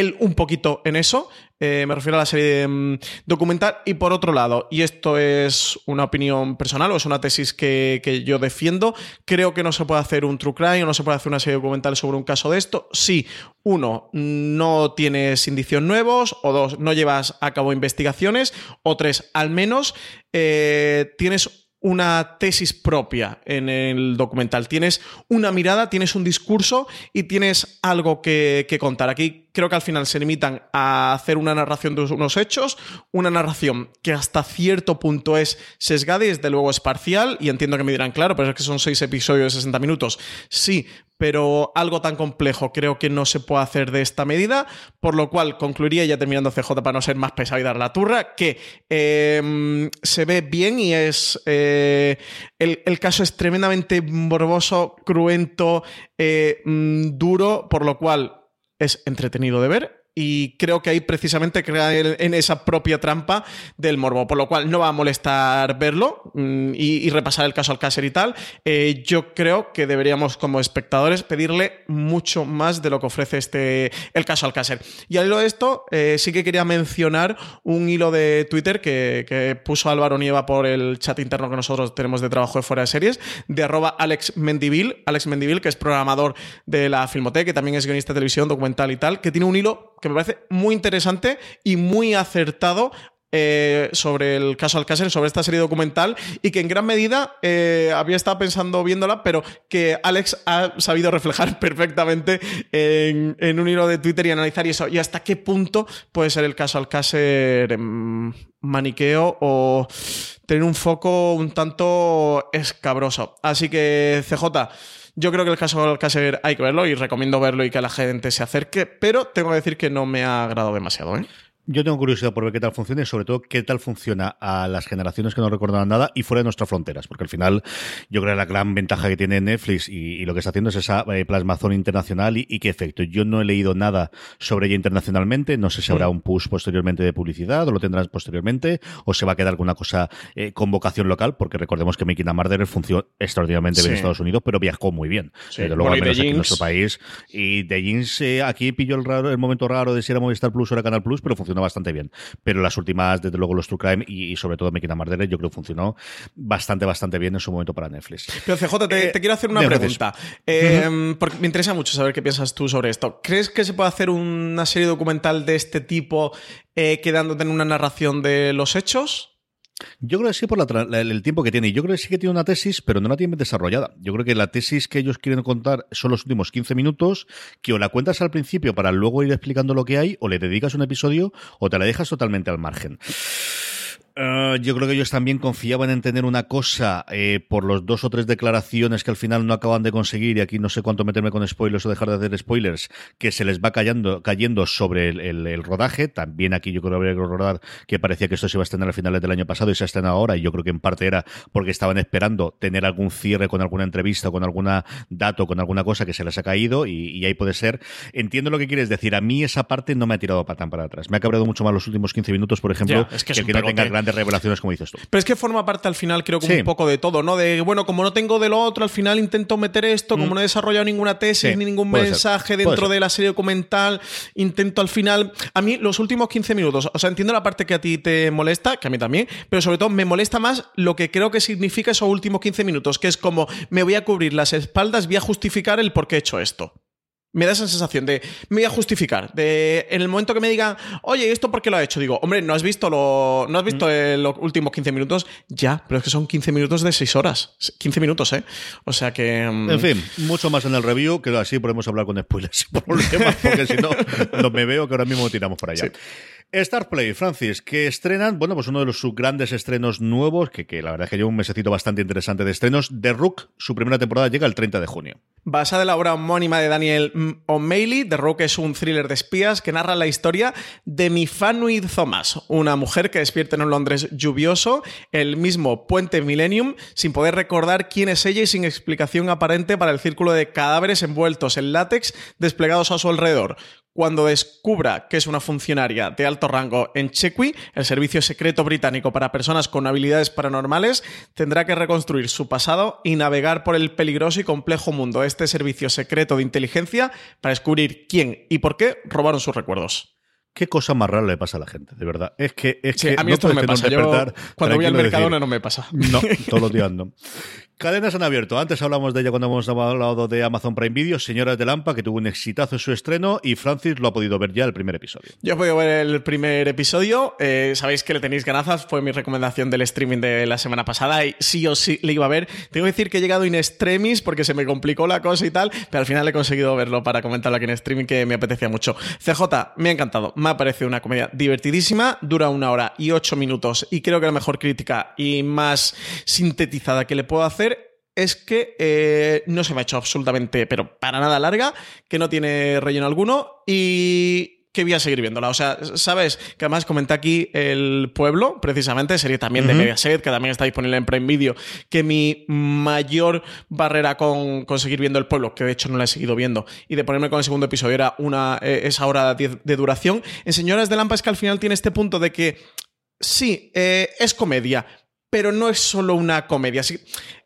él un poquito en eso. Eh, me refiero a la serie mm, documental. Y por otro lado, y esto es una opinión personal o es una tesis que, que yo defiendo, creo que no se puede hacer un true crime o no se puede hacer una serie documental sobre un caso de esto. Si, uno, no tienes indicios nuevos, o dos, no llevas a cabo investigaciones, o tres, al menos eh, tienes una tesis propia en el documental. Tienes una mirada, tienes un discurso y tienes algo que, que, contar. Aquí creo que al final se limitan a hacer una narración de unos hechos, una narración que hasta cierto punto es sesgada y desde luego es parcial. Y entiendo que me dirán, claro, pero es que son seis episodios de 60 minutos. Sí, pero algo tan complejo creo que no se puede hacer de esta medida, por lo cual concluiría, ya terminando CJ para no ser más pesado y dar la turra, que eh, se ve bien y es... Eh, el, el, caso es tremendamente morboso, cruento, eh, mm, duro, por lo cual es entretenido de ver y creo que ahí precisamente crea en esa propia trampa del morbo, por lo cual no va a molestar verlo mm, y, repasar el caso Alcácer y tal. Eh, yo creo que deberíamos como espectadores pedirle mucho más de lo que ofrece este el caso Alcácer. Y al hilo de esto, eh, sí que quería mencionar un hilo de Twitter que, que, puso Álvaro Nieva por el chat interno que nosotros tenemos de trabajo de fuera de series, de arroba Alex Mendivil, Alex Mendivil, que es programador de la Filmoteca, que también es guionista de televisión, documental y tal, que tiene un hilo que me parece muy interesante y muy acertado eh, sobre el caso Alcácer, sobre esta serie documental, y que en gran medida eh, había estado pensando viéndola, pero que Alex ha sabido reflejar perfectamente en, un hilo de Twitter y analizar y eso, y hasta qué punto puede ser el caso Alcácer en maniqueo o tener un foco un tanto escabroso. Así que, CJ. Yo creo que el caso Alcácer hay que verlo y recomiendo verlo y que la gente se acerque, pero tengo que decir que no me ha agradado demasiado. ¿eh? Yo tengo curiosidad por ver qué tal funciona y sobre todo qué tal funciona a las generaciones que no recordaban nada y fuera de nuestras fronteras, porque al final yo creo que la gran ventaja que tiene Netflix y, y lo que está haciendo es esa eh, plasmazón internacional y, y, qué efecto. Yo no he leído nada sobre ella internacionalmente, no sé si habrá un push posteriormente de publicidad o lo tendrás posteriormente o se va a quedar con una cosa eh, con vocación local, porque recordemos que Making a Murderer funcionó extraordinariamente sí. bien en Estados Unidos, pero viajó muy bien. Sí. Desde luego, al menos aquí en nuestro país. Y de Jeans eh, aquí pilló el, raro, el momento raro de si era Movistar Plus o era Canal Plus, pero funcionó bastante bien. Pero las últimas, desde luego, los True Crime y, y sobre todo Making a Murderer, yo creo que funcionó bastante, bastante bien en su momento para Netflix. Pero CJ, te, eh, te quiero hacer una pregunta. Eh, uh -huh. Porque me interesa mucho saber qué piensas tú sobre esto. ¿Crees que se puede hacer una serie documental de este tipo eh, quedándote en una narración de los hechos? Yo creo que sí por la, la, el tiempo que tiene. Yo creo que sí que tiene una tesis, pero no la tiene desarrollada. Yo creo que la tesis que ellos quieren contar son los últimos 15 minutos, que o la cuentas al principio para luego ir explicando lo que hay, o le dedicas un episodio, o te la dejas totalmente al margen. Uh, yo creo que ellos también confiaban en tener una cosa eh, por los dos o tres declaraciones que al final no acaban de conseguir, y aquí no sé cuánto meterme con spoilers o dejar de hacer spoilers, que se les va cayendo, cayendo sobre el, el, el rodaje. También aquí yo creo que habría que recordar que parecía que esto se iba a estrenar a finales del año pasado y se ha estrenado ahora, y yo creo que en parte era porque estaban esperando tener algún cierre con alguna entrevista, con alguna dato, con alguna cosa que se les ha caído, y, y ahí puede ser. Entiendo lo que quieres decir. A mí esa parte no me ha tirado para tan para atrás. Me ha cabreado mucho más los últimos 15 minutos, por ejemplo, es que, que, es que no tenga grandes revelaciones como dices tú. Pero es que forma parte al final, creo, como sí. un poco de todo, ¿no? De, bueno, como no tengo de lo otro, al final intento meter esto, mm. como no he desarrollado ninguna tesis sí. ni ningún Puede mensaje ser. dentro de la serie documental, intento al final. A mí, los últimos 15 minutos, o sea, entiendo la parte que a ti te molesta, que a mí también, pero sobre todo me molesta más lo que creo que significa esos últimos 15 minutos, que es como me voy a cubrir las espaldas, voy a justificar el por qué he hecho esto me da esa sensación de me voy a justificar de en el momento que me digan oye esto por qué lo ha hecho digo hombre no has visto lo no has visto mm. los últimos 15 minutos ya pero es que son 15 minutos de 6 horas 15 minutos eh o sea que um... en fin mucho más en el review que así podemos hablar con spoilers problemas porque si no no me veo que ahora mismo tiramos para allá sí. Star Play, Francis, que estrenan, bueno, pues uno de los sus grandes estrenos nuevos, que, que la verdad es que lleva un mesecito bastante interesante de estrenos. The Rook, su primera temporada llega el 30 de junio. Basada en la obra homónima de Daniel O'Malley, The Rook es un thriller de espías que narra la historia de Mifanuid Thomas, una mujer que despierta en un Londres lluvioso, el mismo puente Millennium, sin poder recordar quién es ella y sin explicación aparente para el círculo de cadáveres envueltos en látex desplegados a su alrededor cuando descubra que es una funcionaria de alto rango en Chequi, el servicio secreto británico para personas con habilidades paranormales, tendrá que reconstruir su pasado y navegar por el peligroso y complejo mundo de este servicio secreto de inteligencia para descubrir quién y por qué robaron sus recuerdos qué cosa más rara le pasa a la gente, de verdad. Es que, es sí, que a mí no esto no me pasa. Yo, cuando voy al Mercadona decir, no me pasa. No, todos los días no. Cadenas han abierto. Antes hablamos de ella cuando hemos hablado de Amazon Prime Video, Señoras de Lampa, que tuvo un exitazo en su estreno, y Francis lo ha podido ver ya el primer episodio. Yo he podido ver el primer episodio. Eh, Sabéis que le tenéis ganazas. Fue mi recomendación del streaming de la semana pasada y sí o sí le iba a ver. Tengo que decir que he llegado in extremis porque se me complicó la cosa y tal, pero al final he conseguido verlo para comentarlo aquí en streaming que me apetecía mucho. CJ, me ha encantado. Me ha parecido una comedia divertidísima. Dura una hora y ocho minutos y creo que la mejor crítica y más sintetizada que le puedo hacer es que eh, no se me ha hecho absolutamente, pero para nada larga, que no tiene relleno alguno y que voy a seguir viéndola. O sea, sabes que además comenté aquí El Pueblo, precisamente, serie también de Ujú. Mediaset, que también está disponible en Prime Video, que mi mayor barrera con conseguir viendo El Pueblo, que de hecho no la he seguido viendo, y de ponerme con el segundo episodio era una, eh, esa hora diez de duración. En Señoras de Lampa es que al final tiene este punto de que sí, eh, es comedia, pero no es solo una comedia.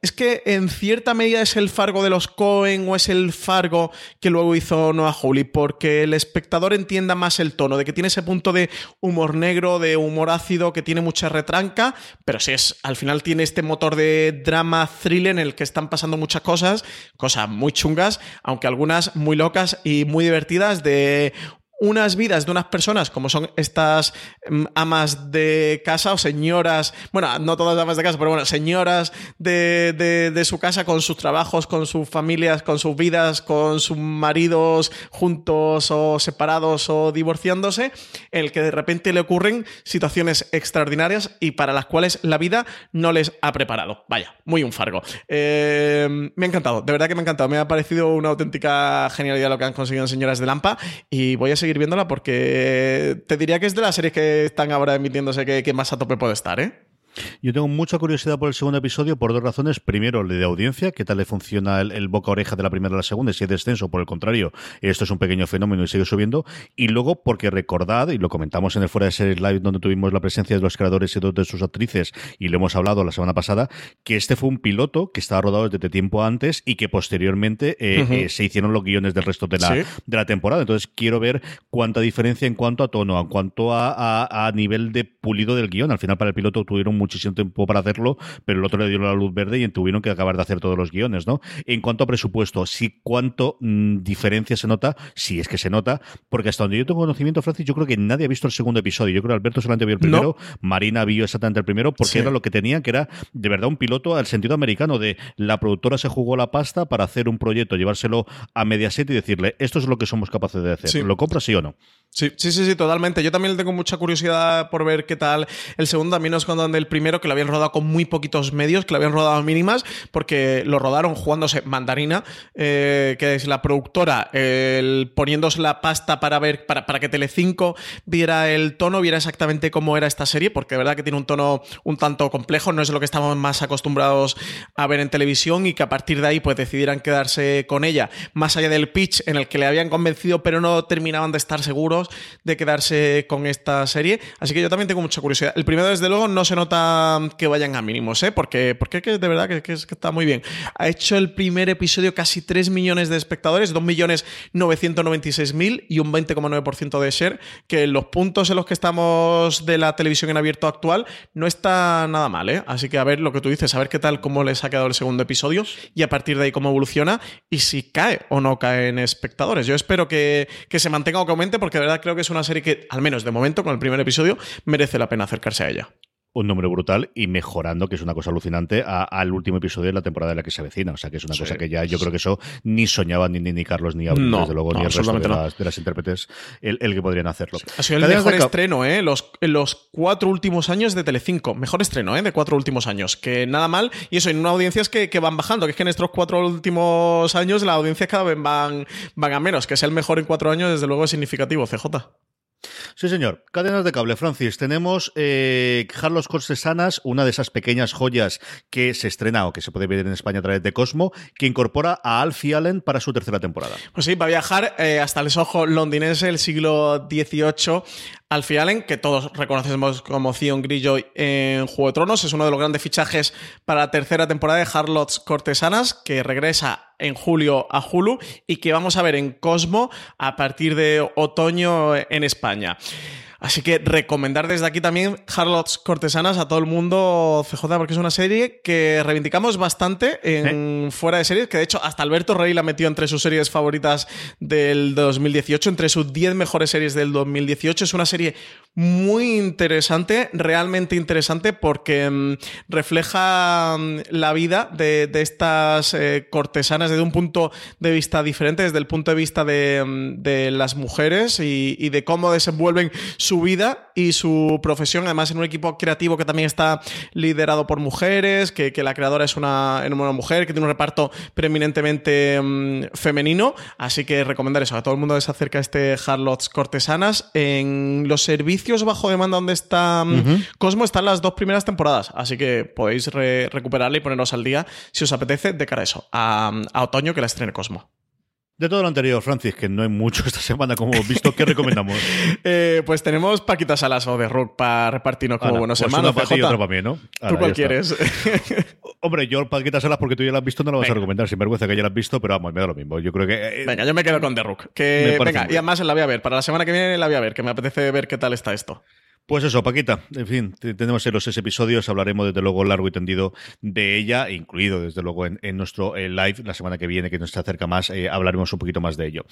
Es que en cierta medida es el Fargo de los Cohen o es el Fargo que luego hizo Noah Hawley, porque el espectador entienda más el tono, de que tiene ese punto de humor negro, de humor ácido, que tiene mucha retranca, pero sí es, al final tiene este motor de drama thriller en el que están pasando muchas cosas, cosas muy chungas, aunque algunas muy locas y muy divertidas de unas vidas de unas personas como son estas mm, amas de casa o señoras, bueno, no todas amas de casa, pero bueno, señoras de, de- su casa con sus trabajos, con sus familias, con sus vidas, con sus maridos juntos o separados o divorciándose, el que de repente le ocurren situaciones extraordinarias y para las cuales la vida no les ha preparado. Vaya, muy un fargo. Eh, me ha encantado, de verdad que me ha encantado. Me ha parecido una auténtica genialidad lo que han conseguido en Señoras de Lampa y voy a seguir viéndola porque te diría que es de las series que están ahora emitiéndose que, más a tope puede estar, ¿eh? Yo tengo mucha curiosidad por el segundo episodio por dos razones. Primero, el de audiencia, qué tal le funciona el, el boca-oreja de la primera a la segunda, si hay descenso, por el contrario, esto es un pequeño fenómeno y sigue subiendo. Y luego, porque recordad, y lo comentamos en el Fuera de Series Live, donde tuvimos la presencia de los creadores y dos de sus actrices, y lo hemos hablado la semana pasada, que este fue un piloto que estaba rodado desde tiempo antes y que posteriormente eh, eh, se hicieron los guiones del resto de la, Sí. de la temporada. Entonces, quiero ver cuánta diferencia en cuanto a tono, en cuanto a, a- a nivel de pulido del guion. Al final, para el piloto tuvieron muchísimo tiempo para hacerlo, pero el otro le dio la luz verde y tuvieron que acabar de hacer todos los guiones, ¿no? En cuanto a presupuesto, sí, cuánto mm, diferencia se nota, si es que se nota, porque hasta donde yo tengo conocimiento, Francis, yo creo que nadie ha visto el segundo episodio. Yo creo que Alberto solamente vio el primero, Marina vio exactamente el primero, porque Sí. era lo que tenían, que era de verdad un piloto al sentido americano de la productora se jugó la pasta para hacer un proyecto, llevárselo a Mediaset y decirle, esto es lo que somos capaces de hacer. Sí. ¿Lo compras sí o no? Sí, sí, sí, sí, totalmente. Yo también tengo mucha curiosidad por ver qué tal el segundo. A mí nos contaron del primero que lo habían rodado con muy poquitos medios, que lo habían rodado mínimas, porque lo rodaron jugándose Mandarina, eh, que es la productora, el, poniéndose la pasta para ver, para, para que Telecinco viera el tono, viera exactamente cómo era esta serie, porque de verdad que tiene un tono un tanto complejo, no es lo que estamos más acostumbrados a ver en televisión y que a partir de ahí pues decidieran quedarse con ella, más allá del pitch en el que le habían convencido pero no terminaban de estar seguros de quedarse con esta serie. Así que yo también tengo mucha curiosidad. El primero, desde luego, no se nota que vayan a mínimos, ¿eh? Porque, porque que de verdad que, que es- que está muy bien. Ha hecho el primer episodio casi 3 millones de espectadores, 2 millones 996 mil y un 20,9% de share, que los puntos en los que estamos de la televisión en abierto actual no está nada mal, ¿eh? Así que a ver lo que tú dices, a ver qué tal, cómo les ha quedado el segundo episodio y a partir de ahí cómo evoluciona y si cae o no cae en espectadores. Yo espero que, que se mantenga o que aumente porque de verdad creo que es una serie que, al menos de momento, con el primer episodio, merece la pena acercarse a ella. Un número brutal y mejorando, que es una cosa alucinante, al último episodio de la temporada en la que se avecina. O sea, que es una Sí. cosa que ya yo creo que eso ni soñaban ni, ni, ni Carlos ni Abril, No, desde luego, no, ni el resto de las, de las intérpretes, el, el que podrían hacerlo. Ha sido el Cadenas mejor de estreno, ¿eh? Los, los cuatro últimos años de Telecinco. Mejor estreno, ¿eh? De cuatro últimos años. Que nada mal. Y eso, en una audiencias que, que van bajando. Que es que en estos cuatro últimos años las audiencias cada vez van, van a menos. Que sea el mejor en cuatro años, desde luego es significativo, CJ. Sí, señor. Cadenas de cable, Francis. Tenemos eh, Carlos Cortesanas, una de esas pequeñas joyas que se estrena o que se puede ver en España a través de Cosmo, que incorpora a Alfie Allen para su tercera temporada. Pues sí, va a viajar eh, hasta el Soho londinense del siglo XVIII. Alfie Allen, que todos reconocemos como Theon Greyjoy en Juego de Tronos, es uno de los grandes fichajes para la tercera temporada de Harlots Cortesanas, que regresa en julio a Hulu y que vamos a ver en Cosmo a partir de otoño en España. Así que recomendar desde aquí también Harlots Cortesanas a todo el mundo CJ, porque es una serie que reivindicamos bastante en fuera de series, que de hecho hasta Alberto Rey la metió entre sus series favoritas del 2018, entre sus 10 mejores series del 2018. Es una serie muy interesante, realmente interesante, porque mm, refleja mm, la vida de, de estas eh, cortesanas desde un punto de vista diferente, desde el punto de vista de, mm, de las mujeres y, y de cómo desenvuelven su vida y su profesión, además en un equipo creativo que también está liderado por mujeres, que, que la creadora es una, es una mujer, que tiene un reparto preeminentemente mm, femenino, así que recomendar eso a todo el mundo que se acerca a este Harlots Cortesanas. En los servicios bajo demanda donde está mm, Cosmo están las dos primeras temporadas, así que podéis re- recuperarla y poneros al día si os apetece de cara a eso, a, a otoño que la estrene Cosmo. De todo lo anterior, Francis, que no hay mucho esta semana, como hemos visto, ¿qué recomendamos? Eh, pues tenemos Paquita Salas o de Rook para repartirnos como Ala, buenos pues hermanos. una para ti y otra para mí, ¿no? ¿Tú cuál quieres? Hombre, yo Paquita Salas, porque tú ya la has visto, no la vas a recomendar, sin vergüenza que ya la has visto, pero vamos, me da lo mismo. Yo creo que... eh, Venga, yo me quedo con The Rook. Que, venga, y además la voy a ver. Para la semana que viene la voy a ver, que me apetece ver qué tal está esto. Pues eso, Paquita, en fin, te- tenemos en los seis episodios, hablaremos desde luego largo y tendido de ella, incluido desde luego en, en nuestro eh, live la semana que viene, que nos acerca más, eh, hablaremos un poquito más de ello.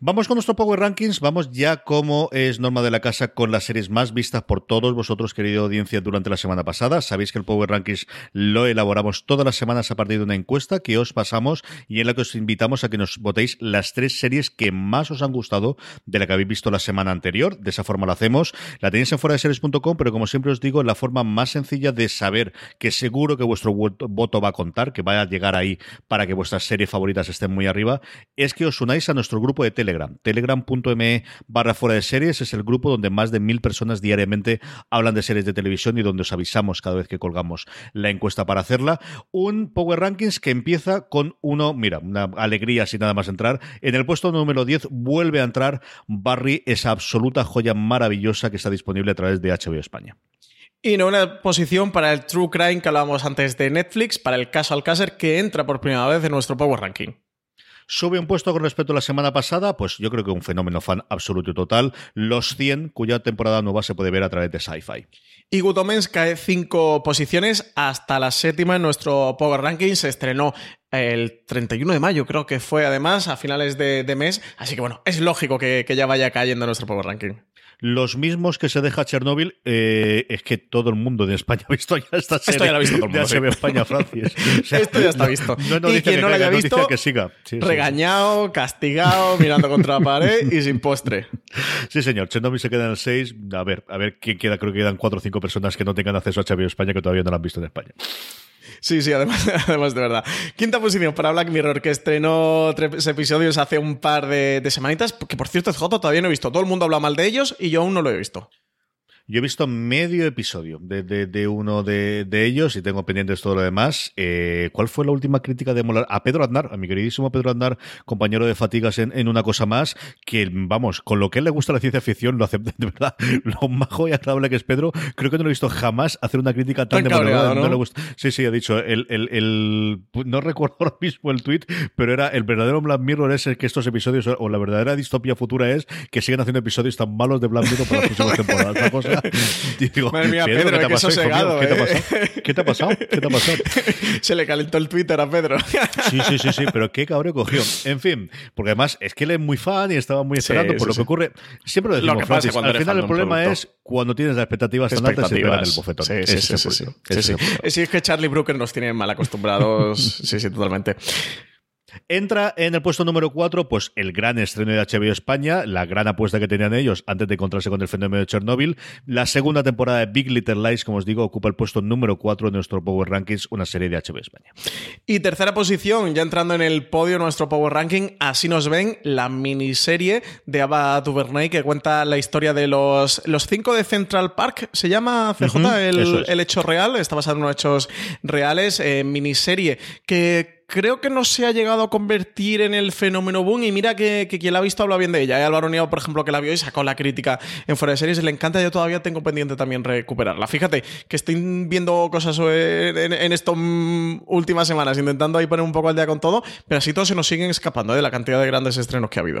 Vamos con nuestro Power Rankings, vamos ya como es norma de la casa con las series más vistas por todos vosotros, querida audiencia, durante la semana pasada. Sabéis que el Power Rankings lo elaboramos todas las semanas a partir de una encuesta que os pasamos y en la que os invitamos a que nos votéis las tres series que más os han gustado de la que habéis visto la semana anterior. De esa forma lo hacemos. La tenéis en de series.com, pero como siempre os digo, la forma más sencilla de saber que seguro que vuestro voto va a contar, que va a llegar ahí para que vuestras series favoritas estén muy arriba, es que os unáis a nuestro grupo de Telegram. Telegram.me barra fuera de series es el grupo donde más de mil personas diariamente hablan de series de televisión y donde os avisamos cada vez que colgamos la encuesta para hacerla. Un Power Rankings que empieza con uno, mira, una alegría sin nada más entrar. En el puesto número 10 vuelve a entrar Barry, esa absoluta joya maravillosa que está disponible través de HBO España. Y no una posición para el True Crime que hablábamos antes de Netflix, para el caso Alcácer, que entra por primera vez en nuestro Power Ranking. Sube un puesto con respecto a la semana pasada, pues yo creo que un fenómeno fan absoluto y total. Los 100, cuya temporada nueva se puede ver a través de Sci-Fi. Y Good Omens cae cinco posiciones hasta la séptima en nuestro Power Ranking. Se estrenó el 31 de mayo, creo que fue además, a finales de, de mes. Así que bueno, es lógico que, que ya vaya cayendo nuestro Power Ranking. Los mismos que se deja Chernobyl, eh, es que todo el mundo de España ha visto ya esta serie. Esto ya lo ha visto todo el sí. HBO España. O sea, Esto ya está visto. No es y quien que no lo haya visto, que siga. Sí, sí, regañado, castigado, mirando contra la pared y sin postre. Sí, señor. Chernobyl se queda en el 6. A ver, a ver quién queda. Creo que quedan 4 o 5 personas que no tengan acceso a HBO España que todavía no lo han visto en España. Sí, sí, además, además de verdad. Quinta posición para Black Mirror, que estrenó tres episodios hace un par de, semanitas, que por cierto, J todavía no he visto. Todo el mundo habla mal de ellos y yo aún no lo he visto. Yo he visto medio episodio de, de- de uno de, de ellos y tengo pendientes todo lo demás. Eh, ¿Cuál fue la última crítica de Molar? A Pedro Aznar, a mi queridísimo Pedro Aznar, compañero de Fatigas en, en una cosa más, que vamos, con lo que a él le gusta la ciencia ficción, lo acepta de verdad. Lo majo y agradable que es Pedro, creo que no lo he visto jamás hacer una crítica tan Tan demoledora. ¿no? le gusta. Sí, sí, ha dicho, el, el, el- no recuerdo ahora mismo el tweet, pero era el verdadero Black Mirror es el que estos episodios, o la verdadera distopía futura es que siguen haciendo episodios tan malos de Black Mirror para las próximas temporadas. Una cosa, digo, Madre mía, Pedro, ¿qué te ha qué mío? sosegado, ¿Qué te ha ¿eh? pasado? ¿Qué te ha pasado? ¿Qué te ha pasado? Se le calentó el Twitter a Pedro. Sí, sí, sí, sí, pero qué cabrón cogió. En fin, porque además es que él es muy fan y estaba muy Sí, esperando por sí, lo sí. que ocurre. Siempre lo decimos, Lo que pasa Francis, al final el problema producto. es cuando tienes las expectativas tan altas te el bofetón. Sí, sí, sí, sí, sí, sí, sí. Sí, es que Charlie Brooker nos tiene mal acostumbrados. sí, sí, totalmente. Entra en el puesto número 4, pues el gran estreno de HBO España, la gran apuesta que tenían ellos antes de encontrarse con el fenómeno de Chernobyl. La segunda temporada de Big Little Lies, como os digo, ocupa el puesto número 4 de nuestro Power Rankings, una serie de HBO España. Y tercera posición, ya entrando en el podio nuestro Power Ranking, así nos ven la miniserie de Ava DuVernay que cuenta la historia de los, los cinco de Central Park. Se llama CJ el, es. el hecho real, está basado en unos hechos reales. eh, miniserie que creo que no se ha llegado a convertir en el fenómeno boom y mira que, quien la ha visto habla bien de ella. ¿eh? Álvaro por ejemplo, que la vio y sacó la crítica en fuera de series, le encanta, yo todavía tengo pendiente también recuperarla. Fíjate que estoy viendo cosas eh, en, en estas mm, últimas semanas, intentando ahí poner un poco al día con todo, pero así todos se nos siguen escapando ¿eh? de la cantidad de grandes estrenos que ha habido.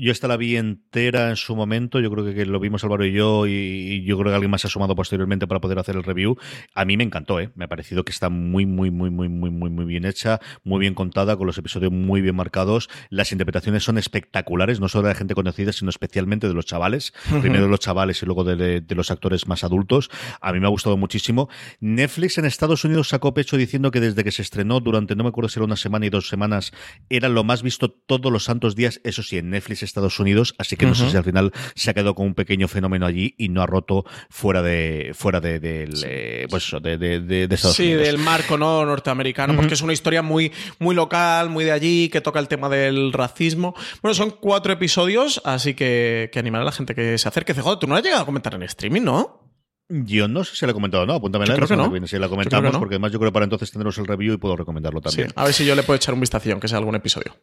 Yo esta la vi entera en su momento, yo creo que, que lo vimos Álvaro y yo, y, y, yo creo que alguien más se ha sumado posteriormente para poder hacer el review. A mí me encantó, ¿eh? me ha parecido que está muy, muy, muy, muy, muy, muy, muy bien hecha, muy bien contada, con los episodios muy bien marcados. Las interpretaciones son espectaculares, no solo de la gente conocida, sino especialmente de los chavales. Primero de los chavales y luego de, de, de, los actores más adultos. A mí me ha gustado muchísimo. Netflix en Estados Unidos sacó pecho diciendo que desde que se estrenó durante, no me acuerdo si era una semana y dos semanas, era lo más visto todos los santos días. Eso sí, en Netflix Estados Unidos, así que no uh -huh. sé si al final se ha quedado con un pequeño fenómeno allí y no ha roto fuera de fuera de, de, sí. eh, pues eso, de, de, Estados sí, Unidos. Sí, del marco no norteamericano, uh -huh. porque es una historia muy, muy local, muy de allí, que toca el tema del racismo. Bueno, son cuatro episodios, así que, que animar a la gente que se acerque. CJ, tú no has llegado a comentar en streaming, ¿no? Yo no sé si la he comentado o no, apúntame la creo que no. si la comentamos, no. porque además yo creo que para entonces tendremos el review y puedo recomendarlo también. Sí, a ver si yo le puedo echar un vistazo, que sea algún episodio.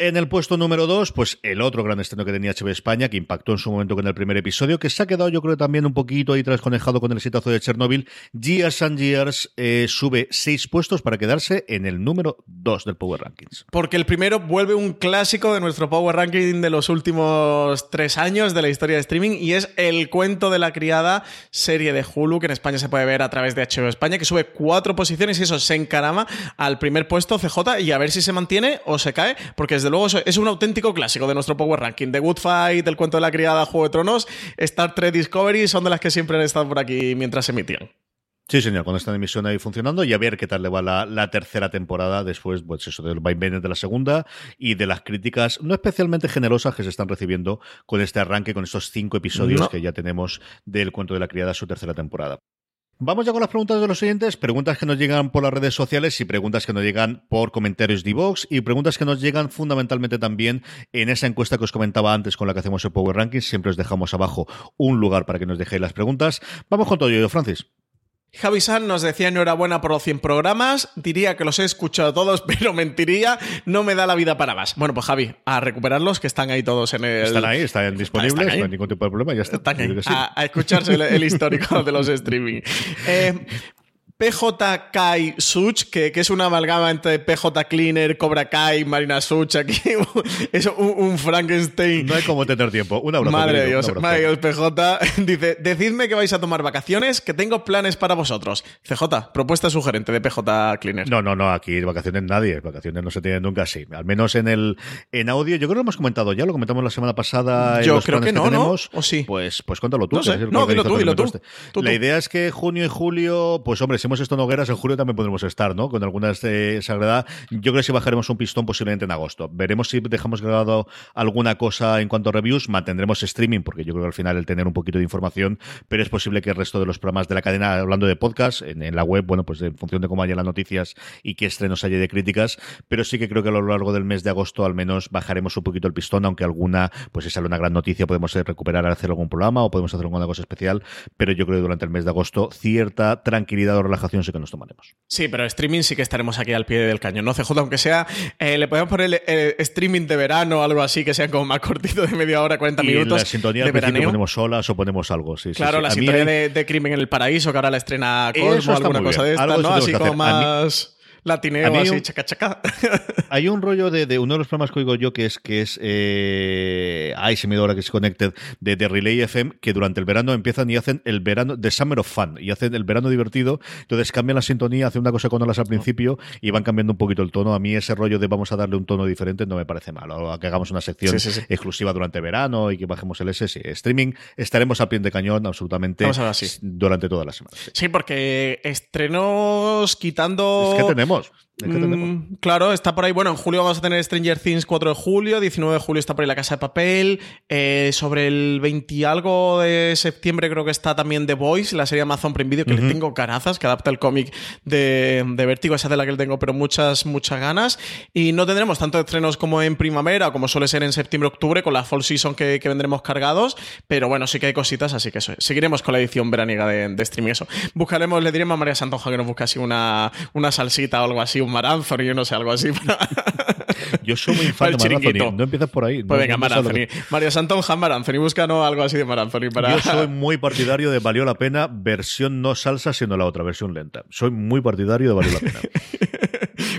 En el puesto número 2, pues el otro gran estreno que tenía HBO España, que impactó en su momento con el primer episodio, que se ha quedado yo creo también un poquito ahí trasconejado con el exitazo de Chernobyl. Years and Years eh, sube seis puestos para quedarse en el número 2 del Power Rankings. Porque el primero vuelve un clásico de nuestro Power Ranking de los últimos tres años de la historia de streaming y es El cuento de la criada, serie de Hulu, que en España se puede ver a través de HBO España, que sube cuatro posiciones y eso se encarama al primer puesto CJ y a ver si se mantiene o se cae, porque desde luego es un auténtico clásico de nuestro Power Ranking. The Good Fight, El cuento de la criada, Juego de Tronos, Star Trek Discovery son de las que siempre han estado por aquí mientras se emitían. Sí, señor, con esta emisión ahí funcionando y a ver qué tal le va la, la tercera temporada después, pues eso, del vaivén de la segunda y de las críticas no especialmente generosas que se están recibiendo con este arranque, con estos cinco episodios no. que ya tenemos del cuento de la criada, su tercera temporada. Vamos ya con las preguntas de los siguientes, preguntas que nos llegan por las redes sociales y preguntas que nos llegan por comentarios de Vox y preguntas que nos llegan fundamentalmente también en esa encuesta que os comentaba antes con la que hacemos el Power Ranking. Siempre os dejamos abajo un lugar para que nos dejéis las preguntas. Vamos con todo ello, Francis. Javi San nos decía enhorabuena por los 100 programas, diría que los he escuchado todos, pero mentiría, no me da la vida para más. Bueno, pues Javi, a recuperarlos, que están ahí todos en el... Están ahí, están disponibles, no hay ningún tipo de problema, ya está. Están ahí, a, a, escucharse el, el histórico de los streaming. Eh, PJ Kai Such, que, que, es una amalgama entre PJ Cleaner, Cobra Kai, Marina Such, aquí es un, un, Frankenstein. No hay como tener tiempo. Un abrazo. Madre de Dios, madre Dios, PJ. Dice, decidme que vais a tomar vacaciones, que tengo planes para vosotros. CJ, propuesta sugerente de PJ Cleaner. No, no, no, aquí vacaciones nadie. Vacaciones no se tienen nunca así. Al menos en el en audio, yo creo que lo hemos comentado ya, lo comentamos la semana pasada. Yo creo que no, que tenemos. ¿no? ¿O sí? Pues, pues cuéntalo tú. No, sé. no dilo tú, dilo tú. tú. La idea es que junio y julio, pues hombre, si hemos estado en hogueras, en julio también podremos estar, ¿no? Con algunas de Sagrada. Yo creo que si bajaremos un pistón posiblemente en agosto. Veremos si dejamos grabado alguna cosa en cuanto a reviews. Mantendremos streaming, porque yo creo que al final el tener un poquito de información, pero es posible que el resto de los programas de la cadena, hablando de podcast, en, en la web, bueno, pues en función de cómo haya las noticias y qué estrenos haya de críticas, pero sí que creo que a lo largo del mes de agosto al menos bajaremos un poquito el pistón, aunque alguna, pues si sale una gran noticia, podemos recuperar, hacer algún programa o podemos hacer alguna cosa especial, pero yo creo que durante el mes de agosto cierta tranquilidad o relajación sí que nos tomaremos. Sí, pero streaming sí que estaremos aquí al pie del cañón, ¿no? CJ, aunque sea, eh, le podemos poner el, el, streaming de verano o algo así, que sea como más cortito de media hora, 40 y minutos. la sintonía de principio ponemos solas o ponemos algo, sí. Claro, sí, sí. la sintonía hay- de, de Crimen en el Paraíso, que ahora la estrena Cosmo, alguna cosa bien. de esta, Algo ¿no? Así como hacer. Más latineo, a así, un- chaca, chaca. Hay un rollo de, de uno de los programas que oigo yo que es que es eh, ay se me dio ahora que es Connected de, de Relay FM que durante el verano empiezan y hacen el verano de Summer of Fun y hacen el verano divertido entonces cambian la sintonía hacen una cosa con olas al principio y van cambiando un poquito el tono a mí ese rollo de vamos a darle un tono diferente no me parece mal o que hagamos una sección Sí, sí, sí. exclusiva durante verano y que bajemos el S sí, streaming estaremos al pie de cañón absolutamente Vamos a ver, sí. durante toda la semana Sí, porque estrenos quitando. es que tenemos vamos, Mm, claro, está por ahí. Bueno, en julio vamos a tener Stranger Things 4 de julio, 19 de julio está por ahí La Casa de Papel. eh, sobre el 20 y algo de septiembre creo que está también The Voice, la serie Amazon Prime Video, que le tengo carazas, que adapta el cómic de, de Vértigo, esa de la que le tengo, pero muchas, muchas ganas. Y no tendremos tanto estrenos como en primavera, como suele ser en septiembre-octubre, con la fall season que, que vendremos cargados. Pero bueno, sí que hay cositas, así que eso. Seguiremos con la edición veraniega de, de streaming. Eso. Buscaremos, le diremos a María Santonja que nos busque así una, una salsita o algo así, un Mar Anthony, yo no sé, algo así. Yo soy muy fan de Mar Anthony. No empiezas por ahí. Pues No- venga, no Mar Anthony. que- María Santonja, Mar Anthony. Búscanos algo así de Mar Anthony para. Yo soy muy partidario de Valió la Pena, versión no salsa, siendo la otra, versión lenta. Soy muy partidario de Valió la Pena.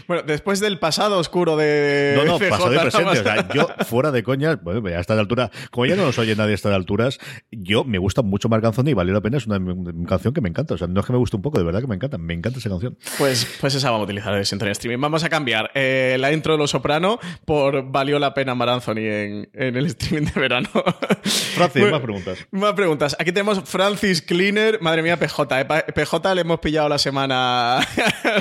Bueno, después del pasado oscuro de. No, no, CJ, pasado y presente. O sea, yo fuera de coñas, bueno, a esta altura, como ya no nos oye nadie a estas alturas, yo me gusta mucho Marc Anthony y Valió la Pena es una, una canción que me encanta. O sea, no es que me guste un poco, de verdad que me encanta. Me encanta esa canción. Pues, pues esa vamos a utilizar de sintonía streaming. Vamos a cambiar eh, la intro de Los Soprano por Valió la pena Mar Anthony en, en el streaming de verano. Francis, Bueno, más preguntas. Más preguntas. Aquí tenemos Francis Cleaner. Madre mía, PJ. eh. PJ le hemos pillado la semana.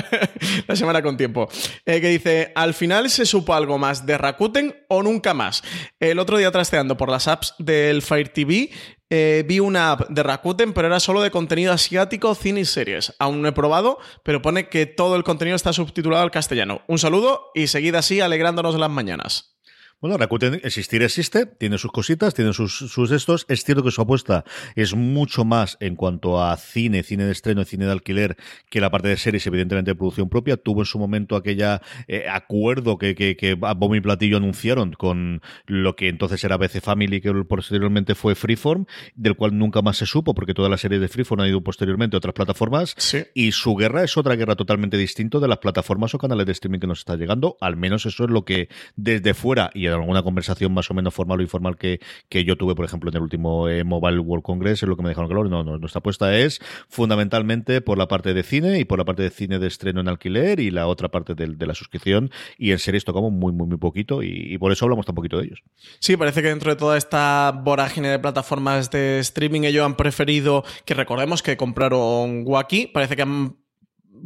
la semana con tiempo. Eh, que dice: Al final se supo algo más de Rakuten o nunca más. El otro día trasteando por las apps del Fire TV. eh, vi una app de Rakuten, pero era solo de contenido asiático, cine y series. Aún no he probado, pero pone que todo el contenido está subtitulado al castellano. Un saludo y seguid así alegrándonos las mañanas. Bueno, Rakuten existir existe, tiene sus cositas, tiene sus, sus estos. Es cierto que su apuesta es mucho más en cuanto a cine, cine de estreno, cine de alquiler, que la parte de series, evidentemente, de producción propia. Tuvo en su momento aquella eh, acuerdo que, que, que a bombo y platillo anunciaron con lo que entonces era BC Family, que posteriormente fue Freeform, del cual nunca más se supo, porque todas las series de Freeform han ido posteriormente a otras plataformas. Y su guerra es otra guerra totalmente distinta de las plataformas o canales de streaming que nos está llegando. Al menos eso es lo que desde fuera y en alguna conversación más o menos formal o informal que, que yo tuve, por ejemplo, en el último eh, Mobile World Congress, es lo que me dejaron claro. No, no, nuestra apuesta es fundamentalmente por la parte de cine y por la parte de cine de estreno en alquiler y la otra parte de, la suscripción. Y en series tocamos muy, muy, muy poquito y, y por eso hablamos tan poquito de ellos. Sí, parece que dentro de toda esta vorágine de plataformas de streaming ellos han preferido, que recordemos que compraron Wacky, parece que han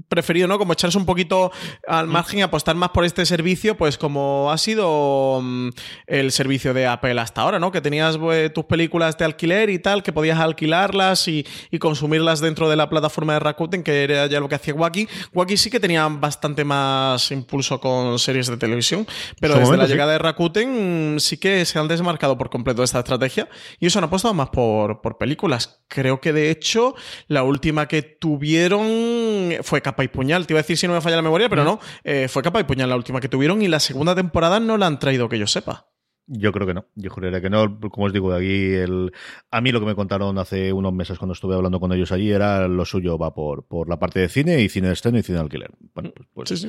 preferido, ¿no? Como echarse un poquito al margen y apostar más por este servicio, pues como ha sido mm, el servicio de Apple hasta ahora, ¿no? Que tenías eh, tus películas de alquiler y tal, que podías alquilarlas y, y consumirlas dentro de la plataforma de Rakuten, que era ya lo que hacía Wacky. Wacky sí que tenía bastante más impulso con series de televisión, pero desde momento, la sí. llegada de Rakuten mm, sí que se han desmarcado por completo de esta estrategia y eso han apostado más por, por películas. Creo que de hecho la última que tuvieron fue Capa y Puñal. Te iba a decir si no me falla la memoria, pero no. Eh, fue Capa y Puñal la última que tuvieron y la segunda temporada no la han traído que yo sepa. Yo creo que no, yo juraría que no. Como os digo, de aquí el... a mí lo que me contaron hace unos meses cuando estuve hablando con ellos allí era lo suyo va por, por la parte de cine y cine de estreno y cine de alquiler. Bueno, pues, pues,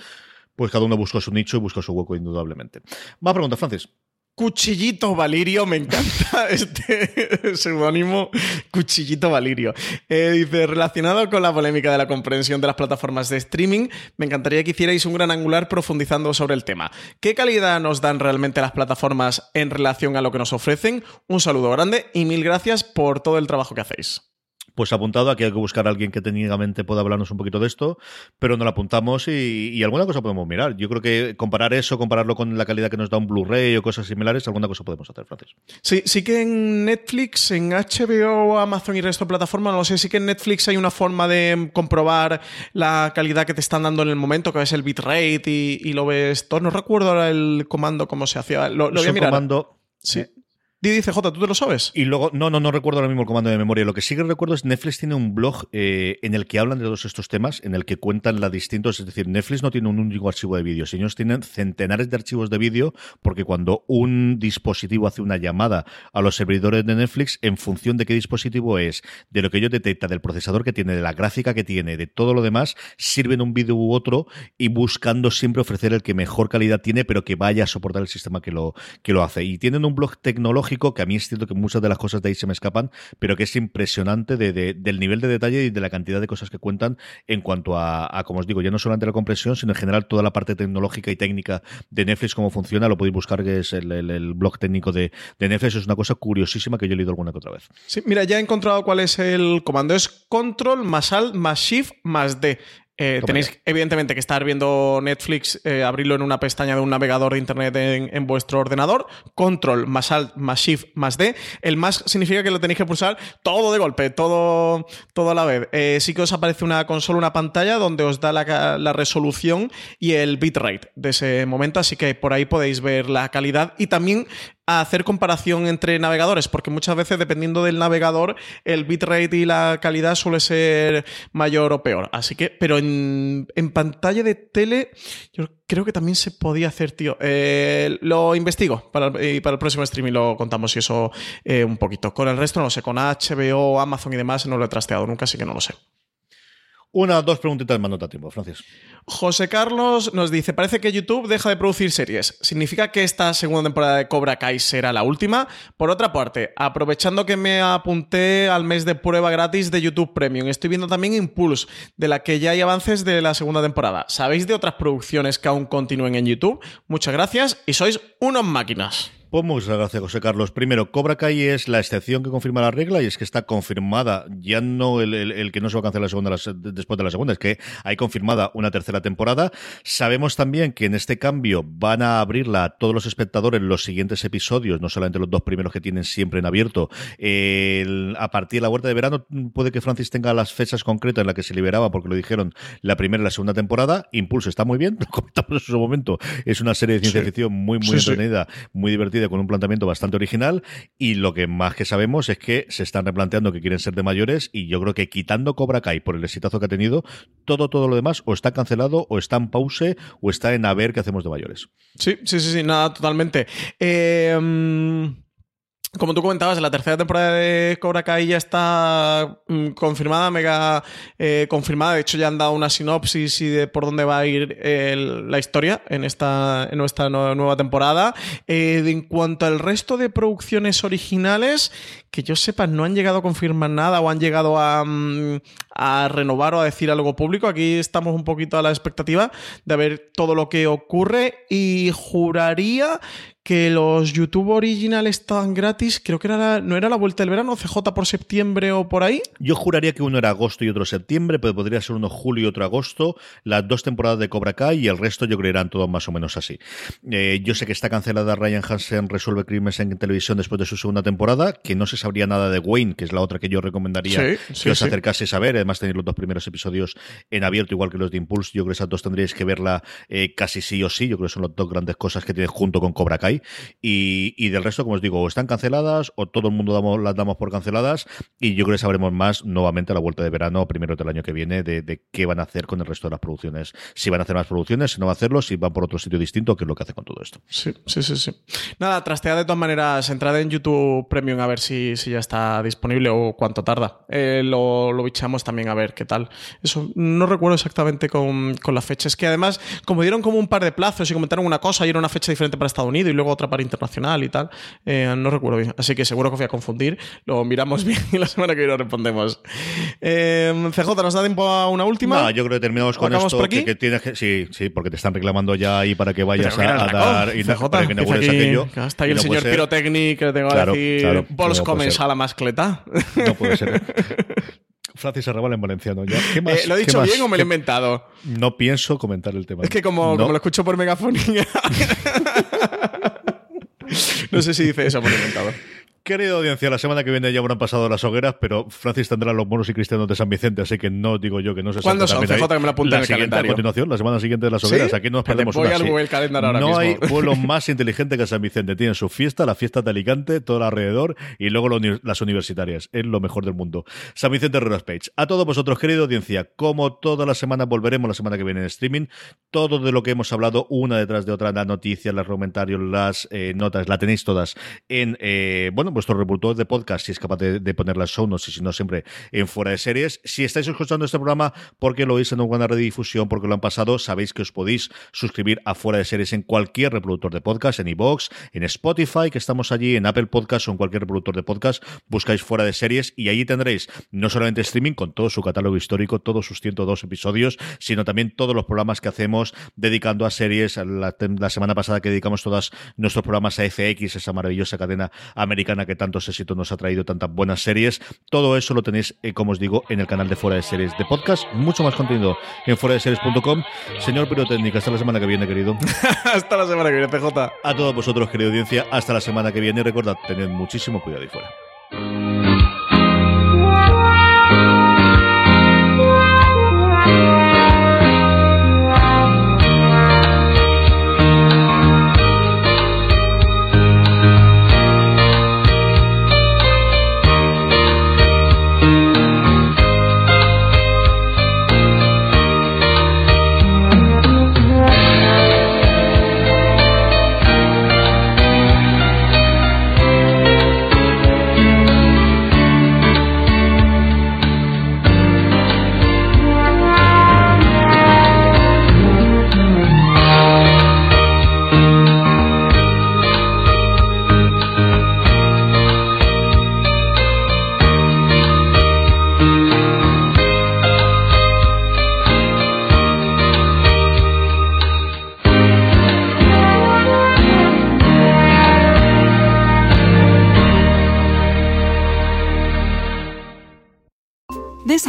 pues cada uno buscó su nicho y buscó su hueco indudablemente. Más preguntas, Francis. Cuchillito Valirio, me encanta este seudónimo, Cuchillito Valirio. Eh, dice, relacionado con la polémica de la comprensión de las plataformas de streaming, me encantaría que hicierais un gran angular profundizando sobre el tema. ¿Qué calidad nos dan realmente las plataformas en relación a lo que nos ofrecen? Un saludo grande y mil gracias por todo el trabajo que hacéis. Pues apuntado, aquí hay que buscar a alguien que técnicamente pueda hablarnos un poquito de esto, pero no lo apuntamos y, y alguna cosa podemos mirar. Yo creo que comparar eso, compararlo con la calidad que nos da un Blu-ray o cosas similares, alguna cosa podemos hacer, Francis. Sí, sí que en Netflix, en HBO, Amazon y resto de plataformas, no sé, sí que en Netflix hay una forma de comprobar la calidad que te están dando en el momento, que es el bitrate y, y lo ves todo. No recuerdo ahora el comando cómo se hacía. Lo, lo voy a mirar. comando- Sí. Di, dice J, ¿tú te lo sabes? Y luego, no, no, no recuerdo ahora mismo el comando de memoria. Lo que sí que recuerdo es Netflix tiene un blog eh, en el que hablan de todos estos temas, en el que cuentan las distintos. Es decir, Netflix no tiene un único archivo de vídeo, ellos tienen centenares de archivos de vídeo, porque cuando un dispositivo hace una llamada a los servidores de Netflix, en función de qué dispositivo es, de lo que ellos detecta, del procesador que tiene, de la gráfica que tiene, de todo lo demás, sirven un vídeo u otro y buscando siempre ofrecer el que mejor calidad tiene, pero que vaya a soportar el sistema que lo, que lo hace. Y tienen un blog tecnológico que a mí es cierto que muchas de las cosas de ahí se me escapan, pero que es impresionante de, de- del nivel de detalle y de la cantidad de cosas que cuentan en cuanto a, como os digo, ya no solamente la compresión, sino en general toda la parte tecnológica y técnica de Netflix, cómo funciona, lo podéis buscar, que es el blog técnico de, de Netflix, es una cosa curiosísima que yo he leído alguna que otra vez. Sí, mira, ya he encontrado cuál es el comando. Es control más alt más shift más D. Eh, tenéis ya. evidentemente que estar viendo Netflix, eh, abrirlo en una pestaña de un navegador de internet en, en vuestro ordenador, control más alt más shift más D. El más significa que lo tenéis que pulsar todo de golpe, todo, todo a la vez. Eh, sí que os aparece una consola, una pantalla donde os da la, la resolución y el bitrate de ese momento, así que por ahí podéis ver la calidad y también hacer comparación entre navegadores, porque muchas veces dependiendo del navegador el bitrate y la calidad suele ser mayor o peor. Así que, pero en, pantalla de tele yo creo que también se podía hacer, tío. Eh, lo investigo para, y para el próximo stream y lo contamos y eso eh, un poquito. Con el resto no sé, con HBO, Amazon y demás no lo he trasteado nunca, así que no lo sé. Una, dos preguntitas más, no te tiempo, Francis. José Carlos nos dice, parece que YouTube deja de producir series. ¿Significa que esta segunda temporada de Cobra Kai será la última? Por otra parte, aprovechando que me apunté al mes de prueba gratis de YouTube Premium, estoy viendo también Impulse, de la que ya hay avances de la segunda temporada. ¿Sabéis de otras producciones que aún continúen en YouTube? Muchas gracias y sois unos máquinas. Pues muchas gracias, José Carlos. Primero, Cobra Kai es la excepción que confirma la regla y es que está confirmada, ya no el, el- el que no se va a cancelar la segunda, la después de la segunda, es que hay confirmada una tercera temporada. Sabemos también que en este cambio van a abrirla a todos los espectadores los siguientes episodios, no solamente los dos primeros que tienen siempre en abierto. El- a partir de la vuelta de verano puede que Francis tenga las fechas concretas en las que se liberaba, porque lo dijeron la primera y la segunda temporada. Impulso está muy bien, lo comentamos en su momento. Es una serie de ciencia Sí. ficción muy, muy Sí, sí. entretenida muy divertida, con un planteamiento bastante original. Y lo que más que sabemos es que se están replanteando que quieren ser de mayores. Y yo creo que quitando Cobra Kai por el exitazo que ha tenido, todo, todo lo demás o está cancelado, o está en pause, o está en a ver qué hacemos de mayores. Sí, sí, sí, sí, nada, totalmente. Eh, mm, como tú comentabas, la tercera temporada de Cobra Kai ya está mm, confirmada, mega eh, confirmada. De hecho, ya han dado una sinopsis y de por dónde va a ir la historia en esta, en no- nueva temporada. Eh, en cuanto al resto de producciones originales, que yo sepa, no han llegado a confirmar nada o han llegado a, mm, a renovar o a decir algo público. Aquí estamos un poquito a la expectativa de ver todo lo que ocurre y juraría que los YouTube Original estaban gratis. Creo que era no era la vuelta del verano, CJ por septiembre o por ahí. Yo juraría que uno era agosto y otro septiembre, pero podría ser uno julio y otro agosto, las dos temporadas de Cobra Kai y el resto yo creo que eran todos más o menos así. Eh, yo sé que está cancelada Ryan Hansen Resuelve Crímenes en televisión después de su segunda temporada, que no se sabría nada de Wayne, que es la otra que yo recomendaría Sí, que sí, os acercaseis a ver. Además, tenéis los dos primeros episodios en abierto, igual que los de Impulse. Yo creo que esas dos tendríais que verla eh, casi sí o sí. Yo creo que son las dos grandes cosas que tiene junto con Cobra Kai. Y, y del resto, como os digo, o están canceladas o todo el mundo damos, las damos por canceladas. Y yo creo que sabremos más nuevamente a la vuelta de verano, primero del año que viene, de, de qué van a hacer con el resto de las producciones. Si van a hacer más producciones, si no van a hacerlo, si van por otro sitio distinto, qué es lo que hace con todo esto. Sí, sí, sí, sí. Nada, trastead de todas maneras, entrad en YouTube Premium a ver si, si ya está disponible o cuánto tarda. Eh, lo, lo bichamos también a ver qué tal. Eso no recuerdo exactamente con, con la fecha. Es que además, como dieron como un par de plazos y comentaron una cosa y era una fecha diferente para Estados Unidos y luego otra para internacional y tal, eh, no recuerdo bien. Así que seguro que os voy a confundir. Lo miramos bien y la semana que viene lo respondemos. Eh, CJ, ¿nos da tiempo a una última? No, yo creo que terminamos con ¿Acabamos esto. por aquí? Que, que tienes que, sí, sí, porque te están reclamando ya ahí para que vayas a, a dar y CJ, para que inaugures aquí, aquello. que Hasta ahí el no señor ser. Pirotecnic que tengo Claro, a decir claro, Bols no a la mascleta. No puede ser. Francis Arrabal en valenciano. Ya. ¿Qué más? Eh, ¿Lo he ¿Qué dicho más? bien o me lo he ¿Qué- inventado? No pienso comentar el tema. Es que como, No. como lo escucho por megafonía. no sé si dice eso por inventado. Querida audiencia, la semana que viene ya habrán pasado las hogueras, pero Francis tendrá los monos y cristianos de San Vicente, así que no digo yo que no se ¿Cuándo son, CJ, que me lo apunte la en el calendario? a continuación, la semana siguiente de las ¿Sí? hogueras. Aquí no nos perdemos voy una. al sí. Google Calendar ahora no mismo. hay pueblo más inteligente que San Vicente. Tienen su fiesta, la fiesta de Alicante, todo alrededor, y luego lo las universitarias. Es lo mejor del mundo. San Vicente Ruedas Page. A todos vosotros, querida audiencia, como toda la semana volveremos la semana que viene en streaming. Todo de lo que hemos hablado, una detrás de otra, las noticias, los comentarios, las eh, notas, la tenéis todas en eh, bueno vuestro reproductor de podcast, si es capaz de, de poner las show notes y si no, siempre en fuera de series. Si estáis escuchando este programa porque lo oís en una redifusión, porque lo han pasado, sabéis que os podéis suscribir a fuera de series en cualquier reproductor de podcast, en iVoox, en Spotify, que estamos allí, en Apple Podcast o en cualquier reproductor de podcast. Buscáis fuera de series y allí tendréis no solamente streaming con todo su catálogo histórico, todos sus 102 episodios, sino también todos los programas que hacemos dedicando a series. La, la semana pasada que dedicamos todos nuestros programas a FX, esa maravillosa cadena americana que tantos éxitos nos ha traído, tantas buenas series. Todo eso lo tenéis, eh, como os digo, en el canal de Fuera de Series de podcast. Mucho más contenido en fuera de series.com. Señor Pirotécnica, hasta la semana que viene, querido. hasta la semana que viene, PJ. A todos vosotros, querida audiencia, hasta la semana que viene. Y recordad, tened muchísimo cuidado y fuera.